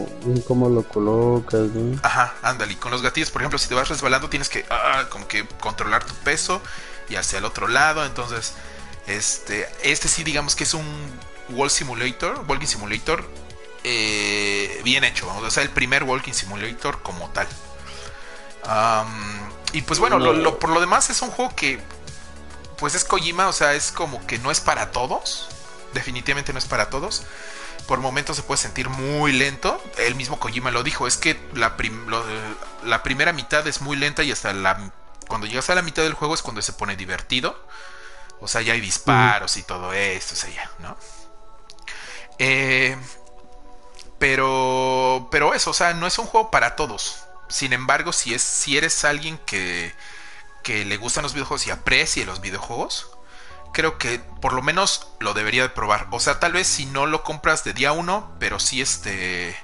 Cómo lo colocas, Ajá, ándale. Y con los gatillos, por ejemplo, si te vas resbalando, tienes que ah, como que controlar tu peso y hacia el otro lado. Entonces, este, este sí, digamos que es un Wall Simulator, Walking Simulator, eh, bien hecho, vamos, o sea, el primer Walking Simulator como tal. y pues bueno, por lo demás es un juego que, pues es Kojima, o sea, es como que no es para todos, definitivamente no es para todos. Por momentos se puede sentir muy lento. El mismo Kojima lo dijo, es que la, la primera mitad es muy lenta y hasta la... Cuando llegas a la mitad del juego es cuando se pone divertido. O sea, ya hay disparos y todo esto, o sea, ya, ¿no? Eh, pero, pero eso, o sea, no es un juego para todos. Sin embargo, si, es, si eres alguien que, que le gustan los videojuegos y aprecie los videojuegos, creo que por lo menos lo debería de probar. O sea, tal vez si no lo compras de día uno, pero si este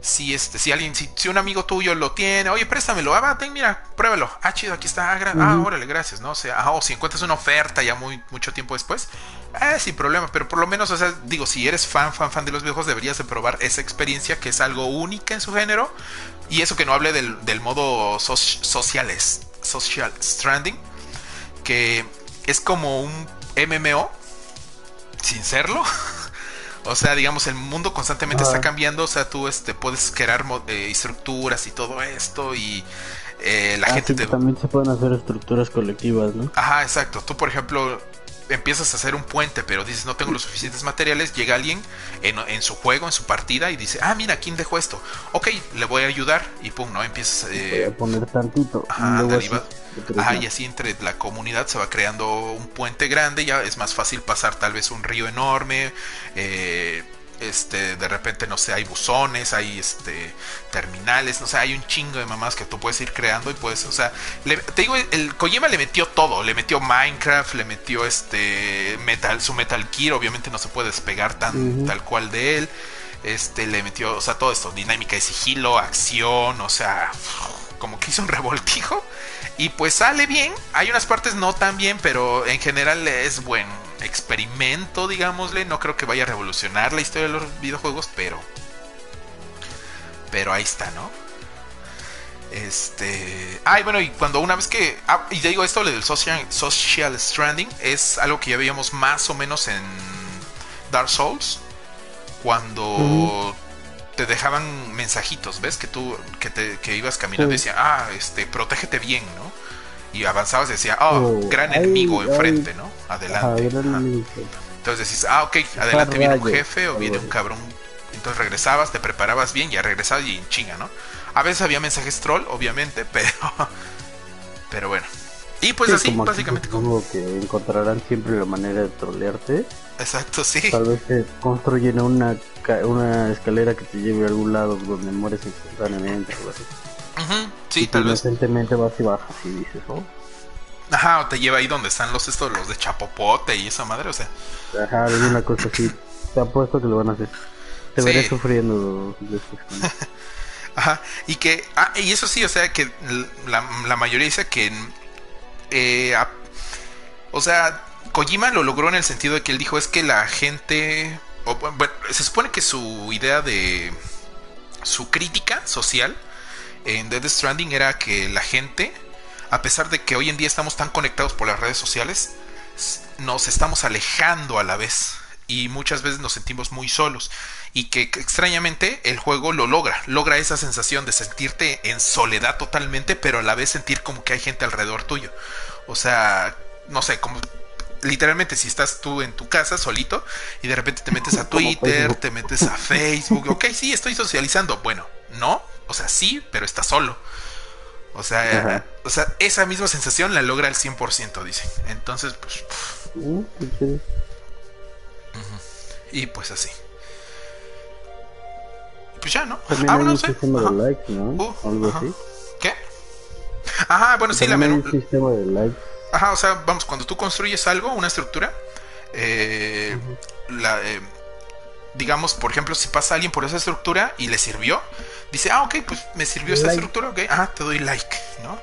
si este si alguien si, un amigo tuyo lo tiene oye préstamelo ah ten, mira pruébalo. Ah chido aquí está ah, ah órale gracias no o sea ah, o si encuentras una oferta ya muy mucho tiempo después eh, sin problema pero por lo menos o sea digo si eres fan fan fan de los viejos deberías de probar esa experiencia que es algo única en su género y eso que no hable del, del modo social social stranding que es como un MMO sin serlo O sea, digamos, el mundo constantemente está cambiando. O sea, tú este, puedes crear eh, estructuras y todo esto. Y eh, la ah, gente También se pueden hacer estructuras colectivas, ¿no? Ajá, exacto. Tú, por ejemplo, empiezas a hacer un puente, pero dices no tengo los suficientes materiales, llega alguien en, su juego, en su partida y dice, ah, mira, ¿quién dejó esto? Ok, le voy a ayudar y pum, ¿no? Empiezas... Eh, a poner tantito. Ajá, y así entre la comunidad se va creando un puente grande, ya es más fácil pasar tal vez un río enorme, eh, este, de repente, no sé, hay buzones, hay este, terminales, no sé, hay un chingo de mamás que tú puedes ir creando y puedes, o sea, te digo, el Kojima le metió todo, le metió Minecraft, le metió este, Metal, su Metal Gear, obviamente no se puede despegar tan, tal cual de él, este, le metió, o sea, todo esto, dinámica de sigilo, acción, o sea, como que hizo un revoltijo y pues sale bien, hay unas partes no tan bien, pero en general es bueno experimento, digámosle. No creo que vaya a revolucionar la historia de los videojuegos, pero. Pero ahí está, ¿no? Este. Ay, bueno, y cuando una vez que. Ah, y ya digo esto, del social, social Stranding, es algo que ya veíamos más o menos en Dark Souls. Cuando. Te dejaban mensajitos, ¿ves? Que tú que, te, que ibas caminando y decía, ah, este, protégete bien, ¿no? y avanzabas y decía, oh, gran enemigo enfrente, ¿no? Adelante. Entonces decís, ah, ok, adelante viene un jefe o viene un cabrón. Entonces regresabas, te preparabas bien, ya regresabas y chinga, ¿no? A veces había mensajes troll, obviamente, pero. Pero bueno. Y pues así, básicamente. Como que encontrarán siempre la manera de trolearte. Exacto, sí. Tal vez te construyen una, una escalera que te lleve a algún lado donde mueres instantáneamente o así. Sí, tal vez. Recientemente vas y bajas y dices, oh. Ajá, o te lleva ahí donde están los estos, los de Chapopote y esa madre, o sea. Ajá, de una cosa así. Te apuesto que lo van a hacer. Te veré sufriendo después. Ajá, y que, ah, y eso sí, o sea, que la, la mayoría dice que, eh, o sea, Kojima lo logró en el sentido de que él dijo es que la gente, se supone que su idea de su crítica social en Dead Stranding era que la gente, a pesar de que hoy en día estamos tan conectados por las redes sociales, nos estamos alejando a la vez y muchas veces nos sentimos muy solos y que extrañamente el juego lo logra, logra esa sensación de sentirte en soledad totalmente, pero a la vez sentir como que hay gente alrededor tuyo. O sea, no sé, como literalmente si estás tú en tu casa solito y de repente te metes a Twitter, te metes a Facebook, ok, sí, estoy socializando. Bueno, no, o sea, sí, pero estás solo. O sea, o sea, esa misma sensación la logra al 100%, dice. Entonces, pues... Uh, y pues así. Pues ya, ¿no? También ah, hay un sistema de likes, ¿no? Uh, Algo así. ¿Qué? Ajá, bueno, sí, la menú. un sistema de likes. Ajá, o sea, vamos, cuando tú construyes algo, una estructura, eh, la, eh, digamos, por ejemplo, si pasa alguien por esa estructura y le sirvió, dice, ah, ok, pues me sirvió esa estructura, ok, ajá, te doy like, ¿no?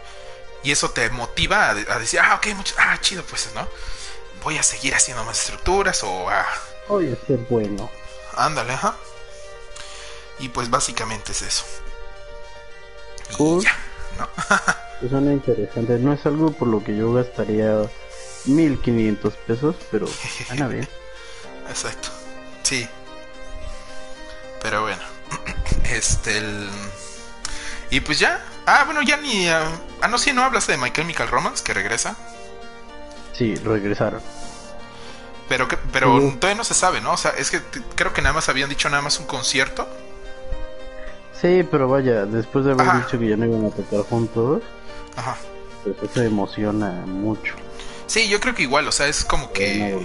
Y eso te motiva a, decir, ah, ok, mucho, ah, chido, pues, ¿no? Voy a seguir haciendo más estructuras o a... Oye, qué bueno. Ándale, ajá. Y pues básicamente es eso. Y ya, ¿no? Suena interesante. No es algo por lo que yo gastaría 1500 pesos, pero suena bien. Exacto. Sí. Pero bueno. Este. El... Y pues ya. Ah, bueno, ya ni. ah, ah no, sí, no hablaste de My Chemical Romance que regresa. Sí, regresaron. Pero, pero todavía no se sabe, ¿no? O sea, es que creo que nada más habían dicho nada más un concierto. Sí, pero vaya, después de haber dicho que ya no iban a tocar juntos, Ajá. Pues eso emociona mucho. Sí, yo creo que igual, o sea, es como que.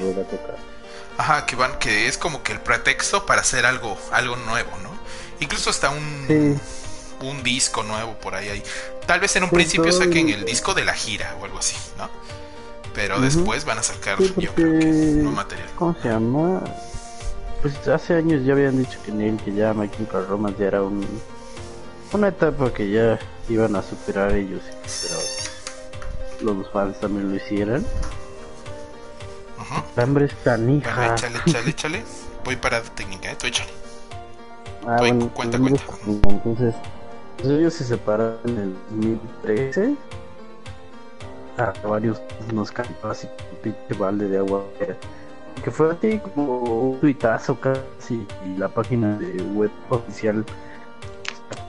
Ajá, que van, que es como que el pretexto para hacer algo, algo nuevo, ¿no? Incluso hasta un, un disco nuevo por ahí, ahí. Tal vez en un principio saquen el disco de la gira o algo así, ¿no? Pero después van a sacar, yo creo que no material. ¿Cómo se llama? Pues hace años ya habían dicho que Neil, que ya My Chemical Romance ya era un, una etapa que ya iban a superar ellos, pero los fans también lo hicieran. La hambre es canija. Bueno, échale, échale, échale. Voy para técnica, ¿eh? Tú échale. Ah, bueno, cuenta, cuenta. Entonces, ellos se separaron en el 2013. A varios nos cayó así un pinche balde de agua. Que fue así como un tuitazo casi. Y la página de web oficial.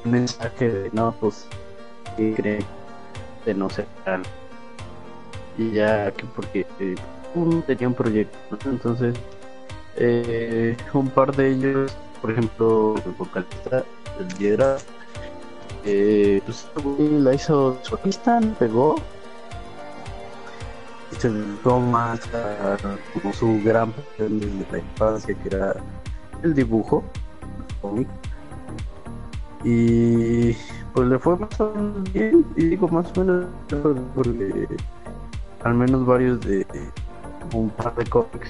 Un mensaje de no, pues que cree de no ser tal. Y ya que porque eh, uno tenía un proyecto, entonces eh, un par de ellos, por ejemplo, el vocalista, el Hiedra, eh, pues la hizo solista, pegó. Y se dedicó más a como su gran pasión de la infancia que era el dibujo, el cómic. Y pues le fue más o menos bien, y digo más o menos porque al menos varios de un par de cómics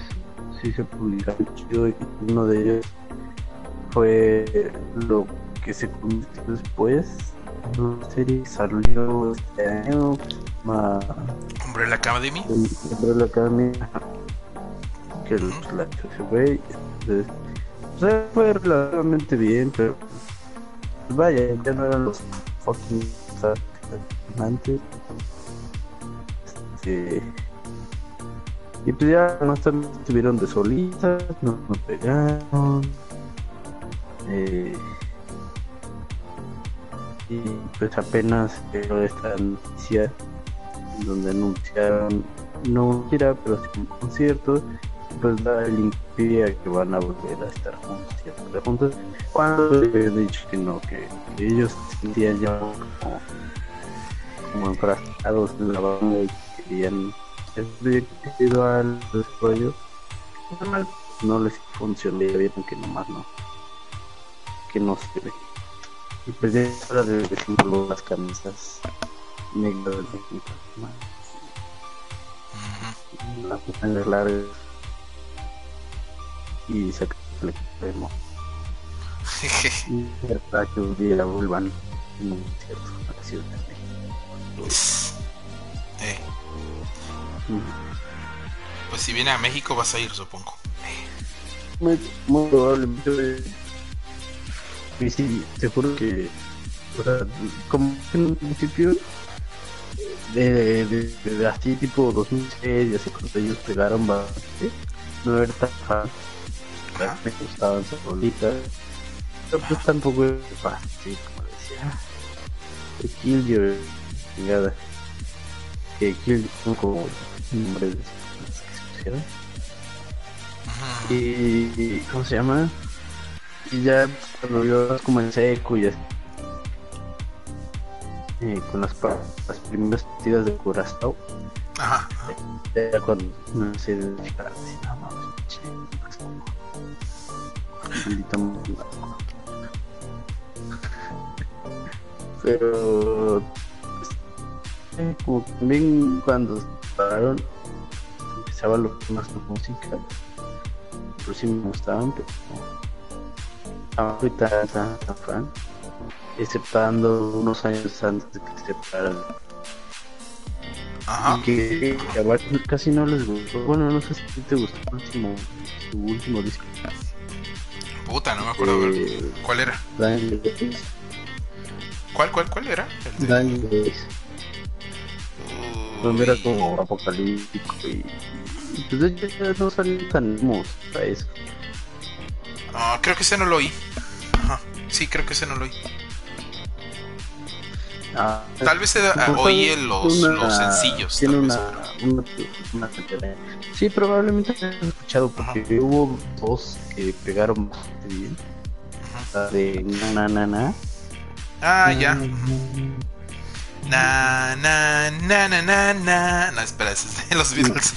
sí se publicaron. Chido y uno de ellos fue lo que se convirtió después. Una serie salió este año más Umbrella Academy Umbrella Academy que la entonces pues, fue relativamente bien pero vaya, ya no eran los fucking antes. Este, y pues ya no estuvieron de solitas, no nos pegaron. Eh, y pues apenas pero esta noticia donde anunciaron no gira pero un concierto pues da el impide que van a volver a estar juntos y estar juntos. Cuando he dicho que no que, ellos se sentían ya como, como enfrascados en la banda y que que ya no es individual desarrollo normal no les funciona ya vieron que nomás no que no sirve y pues ya es hora de símbolo las camisas negras de México las largas y sacar el extremo y para que un día vuelvan en un cierto a la ciudad de México eh. Pues si viene a México vas a ir, supongo. Muy, muy probablemente. Y sí, te juro que. O sea, como en un principio. De, de, de, así tipo 2006 y así cuando ellos pegaron bastante. No era tan fan. Me gustaban sus bolitas. Pero pues tampoco es fácil, como decía. The Kill Your chingada. Que Kill son como nombres de que se pusieron. Y, ¿cómo se llama? Y ya cuando vio como en seco y así, eh, con las, las primeras partidas de Curazao. Ajá. Ya cuando no sé no mundo. Pero como también cuando pararon empezaba lo más de música. Pero sí me gustaban pero fui tan, fan exceptando unos años antes de que se separaran. Ajá. que, casi no les gustó. Bueno no sé si te gustó el último, su último disco Puta, no me acuerdo. Eh, ¿Cuál era? Daniel ¿Cuál, cuál, cuál era? El de- Daniel Uy. era como apocalíptico y, y pues ya no salió tan para eso Ah, creo que ese no lo oí. Ajá. Sí, creo que ese no lo oí. Ah, Tal vez oí es los, una- los sencillos. Tiene una, una, una. Sí, probablemente he escuchado porque hubo dos que pegaron bastante bien. La de na na na na. Ah, ya. Na, na, na, na, na, na. No, espera, es de los Beatles.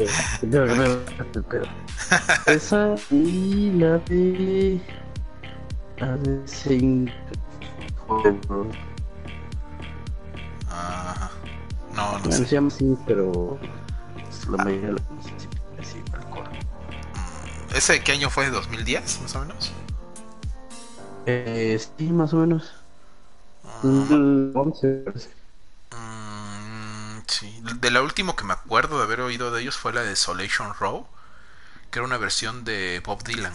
Esa y la de. La de. Ajá. No, no Bueno, sé. se llama pero. La mayoría de la conoce así, tal cual. Mm, ¿Ese de qué año fue? ¿2010, más o menos? Eh, sí, más o menos. Ah, 2011, parece. Mm, sí. De la última que me acuerdo de haber oído de ellos fue la de Desolation Row, que era una versión de Bob Dylan.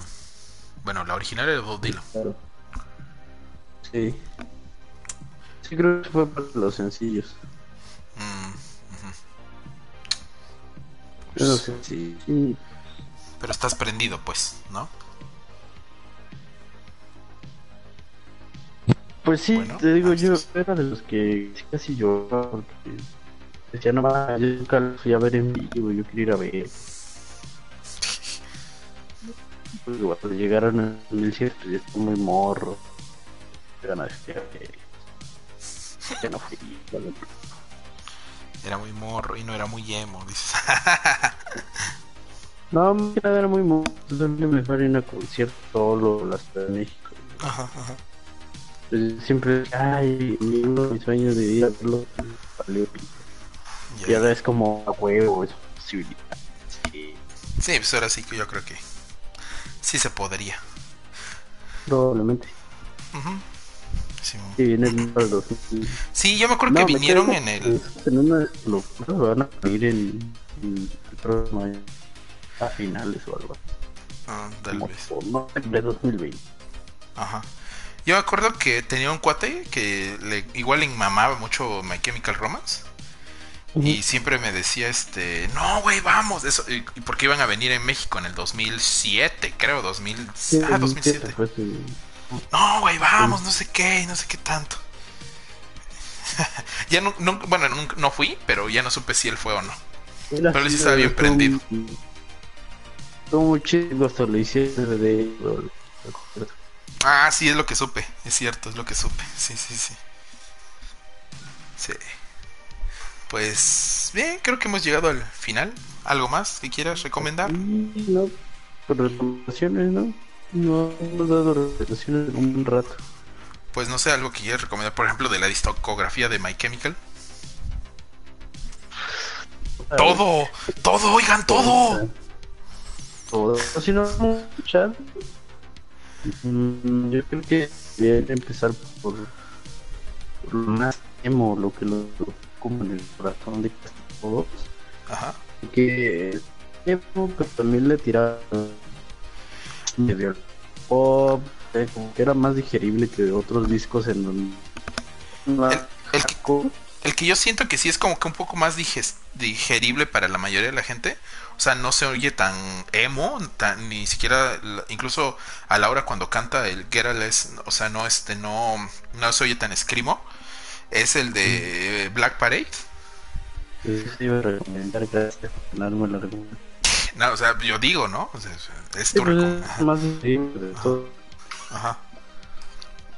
Bueno, la original era de Bob Dylan. Claro. Sí. Sí, creo que fue para los sencillos. Mm, ujú. Pero sí, sí, sí. Pero estás prendido, pues, ¿no? Pues sí, Bueno, te digo, yo estás- era de los que casi lloraba porque decía, no, ma, yo nunca los fui a ver en vivo, yo quería ir a ver. Pues cuando llegaron en el cierto, yo estaba muy morro. Que no fui. vale. Era muy morro y no era muy emo, dices. No, era muy morro. Entonces me fui a ir a concierto solo, la Ciudad de México. Ajá, ajá. Pues siempre, ay, uno de mis sueños de ir a verlo, valió. Y ahora es como a huevo, es posibilidad. Sí, Sí, pues ahora sí que yo creo que sí se podría. probablemente. Sí, viene el número 2000. Sí, yo me acuerdo No, que vinieron en el. En una locura, van a venir en, en el próximo año. A finales o algo. Ah, tal Como vez. de 2020. Ajá. Yo me acuerdo que tenía un cuate que le, igual le mamaba mucho My Chemical Romance. Y siempre me decía, este, no, güey, vamos. Eso, y, porque iban a venir en México en el 2007, creo, 2000, Sí, ah, el 2007. fue su- No, güey, vamos, no sé qué, no sé qué tanto. ya no, no- bueno, nunca- no fui, pero ya no supe si él fue o no. Pero él sí estaba bien prendido. Fue muy chido hasta lo hicieron de Ah, sí, es lo que supe, es cierto, es lo que supe. Sí, sí, sí. Sí. Pues bien, creo que hemos llegado al final. ¿Algo más que quieras recomendar? No, por recomendaciones, ¿no? No hemos dado recomendaciones en un rato. Pues no sé, algo que quieras recomendar, por ejemplo, de la discografía de My Chemical. Todo, todo, oigan, todo. Todo. Si no escuchar, mm, yo creo que bien empezar por, por lo más emo, lo que lo, como en el corazón de todos. Ajá. Que emo, pero también le tiraba medio pop, eh, como que era más digerible que otros discos en donde el, el, que, el, que, yo siento que sí es como que un poco más digerible para la mayoría de la gente. O sea, no se oye tan emo, tan, ni siquiera, incluso a la hora cuando canta el Geralt, o sea, no, este, no, no se oye tan escrimo. Es el de Black Parade. Sí, sí, iba a recomendar, gracias. Lo recomiendo. No, o sea, yo digo, ¿no? O sea, es pues es más de todo. Ajá.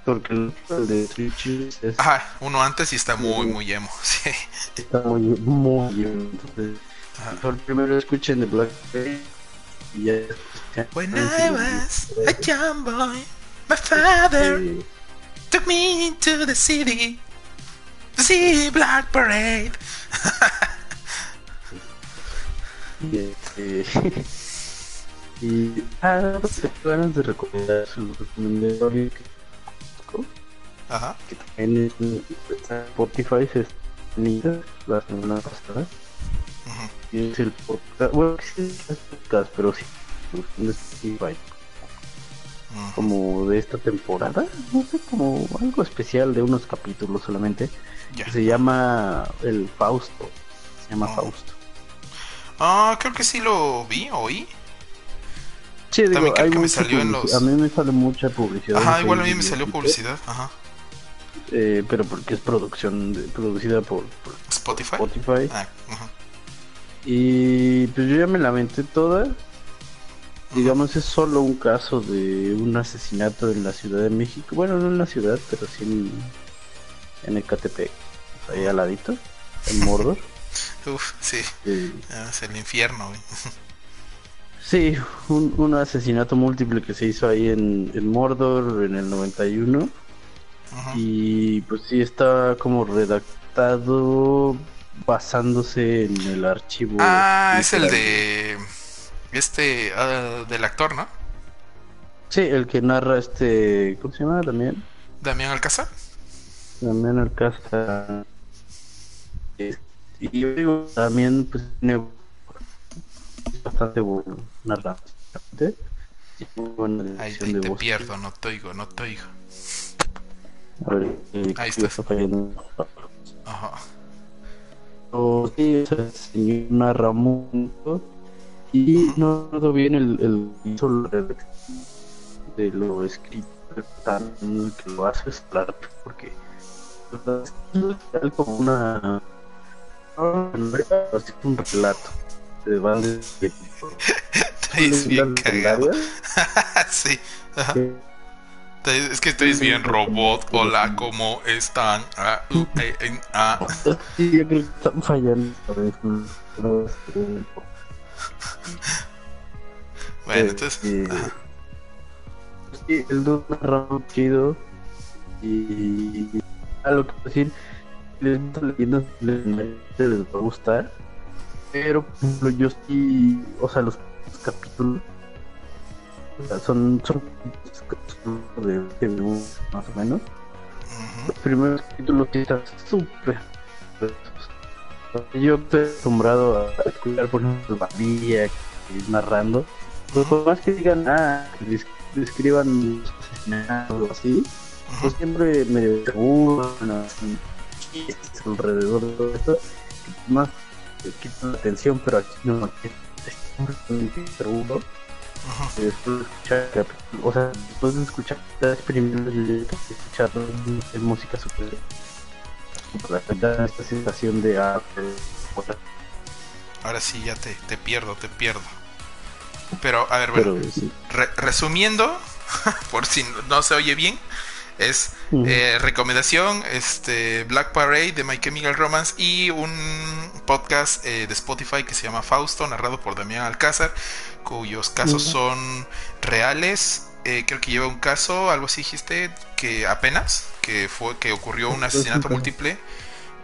Porque el de Switch es... Ajá, uno antes y está muy, muy emo, sí. Está muy, muy emo, entonces... Por primero escuchen The Black Parade y ya... When I was a young boy, my father took me to the city to see Black Parade. y, este, y ah, te ganas de recomendar su recomendatorio que Ajá. que también es Spotify se la semana pasada Ajá. y es el podcast bueno sí es podcast pero sí de Spotify Ajá. como de esta temporada no sé como algo especial de unos capítulos solamente que se llama el Fausto se llama Oh. Fausto Ah, creo que sí lo vi, oí. Sí, digo, También creo hay que me salió en los- A mí me sale mucha publicidad. Ajá, igual a mí me salió publicidad. Ajá. Eh, pero porque es producción de- producida por, por Spotify. Spotify. Ah, ajá. Y pues yo ya me la aventé toda. Digamos, es solo un caso de un asesinato en la Ciudad de México. Bueno, no en la ciudad, pero sí en, en Ecatepec. ahí al ladito, en Mordor. Uf, sí. Ah, Es el infierno, güey. sí, un, un asesinato múltiple que se hizo ahí en, en Mordor en el 91. Ajá. Y pues sí está como redactado basándose en el archivo. Ah, es el de. Este. ah, del actor, ¿no? Sí, el que narra este. ¿Cómo se llama? También. Damián Alcázar. También Alcázar. Eh, Y yo digo, también pues tiene bastante bueno. Y muy buena Ahí, ahí de te voz. pierdo, no te oigo, no te oigo. A ver, eh, Ahí ya está. fallando. Ajá. Sí, o el señor narra mucho y no recuerdo bien el, el de lo escrito tan que lo hace es claro porque es tal como una así un relato de bandas de Traes bien cagado. sí. Ajá. Es que traes bien robot. Hola, ¿cómo están? Ah, uh, eh, eh, ah. están fallando Bueno, entonces. Ajá. Sí, el dude chido. Y. A lo que decir, leyendas les va a gustar. Pero, por ejemplo, yo sí. O sea, los, los capítulos. son. Son capítulos de 20 minutos más o menos. Los primeros capítulos que están súper. Yo estoy acostumbrado a escuchar, por ejemplo, Barbilla narrando. Pues por más que digan, ah, describan los asesinatos o así, pues siempre burlan, hacen chistes alrededor de esto, que más te quitan la atención, pero aquí no, aquí es. Y después de escuchar, o sea, después de escuchar las primeras escuchar música super para esta sensación de ah, Ahora sí, ya te, te pierdo, te pierdo. Pero, a ver, bueno. pero sí. Re- resumiendo, por si no se oye bien, Es eh, recomendación, este Black Parade de My Chemical Romance y un podcast eh, de Spotify que se llama Fausto, narrado por Damián Alcázar, cuyos casos son reales. Eh, creo que lleva un caso, algo así dijiste, que apenas, que fue que ocurrió un asesinato múltiple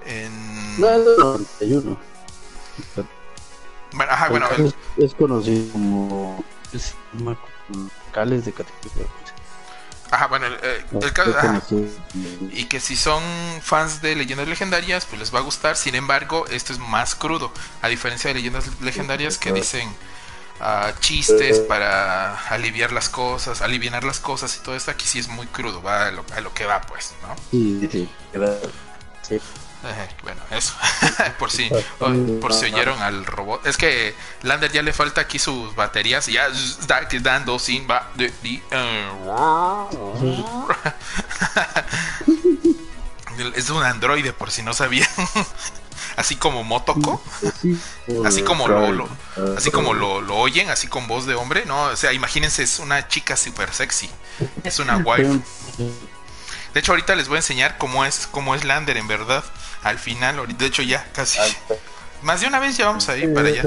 en... No, no, no, Bueno, ajá, bueno. Es, conocido como... Es, locales de. Ajá, bueno, el, eh, Y que si son fans de leyendas legendarias, pues les va a gustar. Sin embargo, esto es más crudo. A diferencia de leyendas legendarias que dicen uh, chistes para aliviar las cosas, aliviar las cosas y todo esto, aquí sí es muy crudo, va a lo, a lo que va, pues, ¿no? Sí, sí, sí bueno, eso. por si por si oyeron al robot. Es que Lander ya le falta aquí sus baterías. Ya está quedando sin va es un androide por si no sabían. así como Motoko. Así como lo, así como lo, lo, oyen, así con voz de hombre, ¿no? O sea, imagínense, es una chica super sexy. Es una wife. De hecho, ahorita les voy a enseñar cómo es, cómo es Lander en verdad al final, de hecho ya casi. Más de una vez ya vamos a ir para allá.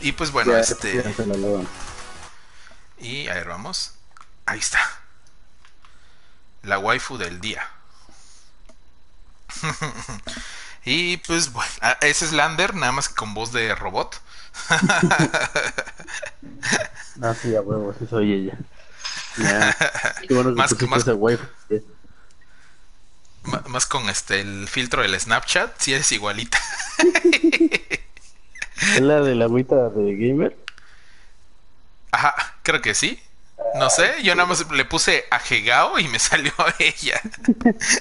Y pues bueno, este... Y a ver, vamos. Ahí está. La waifu del día. y pues bueno, ah, ese es Lander, nada más que con voz de robot. ah, sí, a huevo, sí soy ella. Qué bueno que más, más... waifu más con este el filtro del Snapchat, si es igualita. ¿Es la de la agüita de gamer? Ajá, creo que sí. No sé, yo nada más le puse a y me salió ella.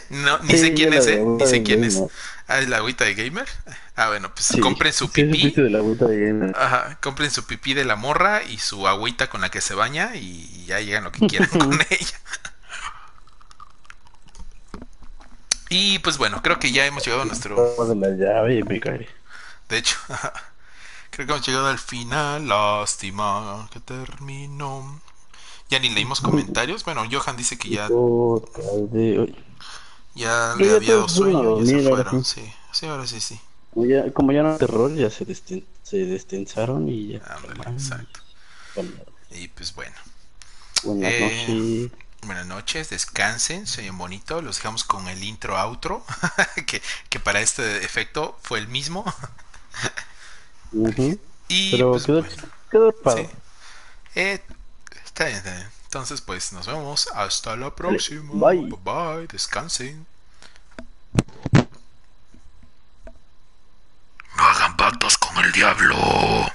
No, ni sé quién es, ¿eh? Ni sé quién es. Ah, es la agüita de gamer. Ah, bueno, pues compren su pipí. de la agüita de gamer. Ajá, compren su pipí de la morra y su agüita con la que se baña y ya llegan lo que quieran con ella. Y pues bueno, creo que ya hemos llegado a nuestro. De hecho, creo que hemos llegado al final. Lástima que terminó. Ya ni leímos comentarios. Bueno, Johan dice que ya. Ya le había dado sueño y se fueron. Sí, sí, ahora sí, sí. Como ya, como ya no terror, ya se, desten, se destensaron y ya. exacto. Y pues bueno. Buenas eh, noches. Buenas noches, descansen, se oyen bonito. Los dejamos con el intro outro, que, que, para este efecto fue el mismo. Uh -huh. Y Pero pues, quedó, bueno, eh, está bien. Entonces, pues nos vemos. Hasta la próxima. Bye, bye, bye descansen. No hagan pactos con el diablo.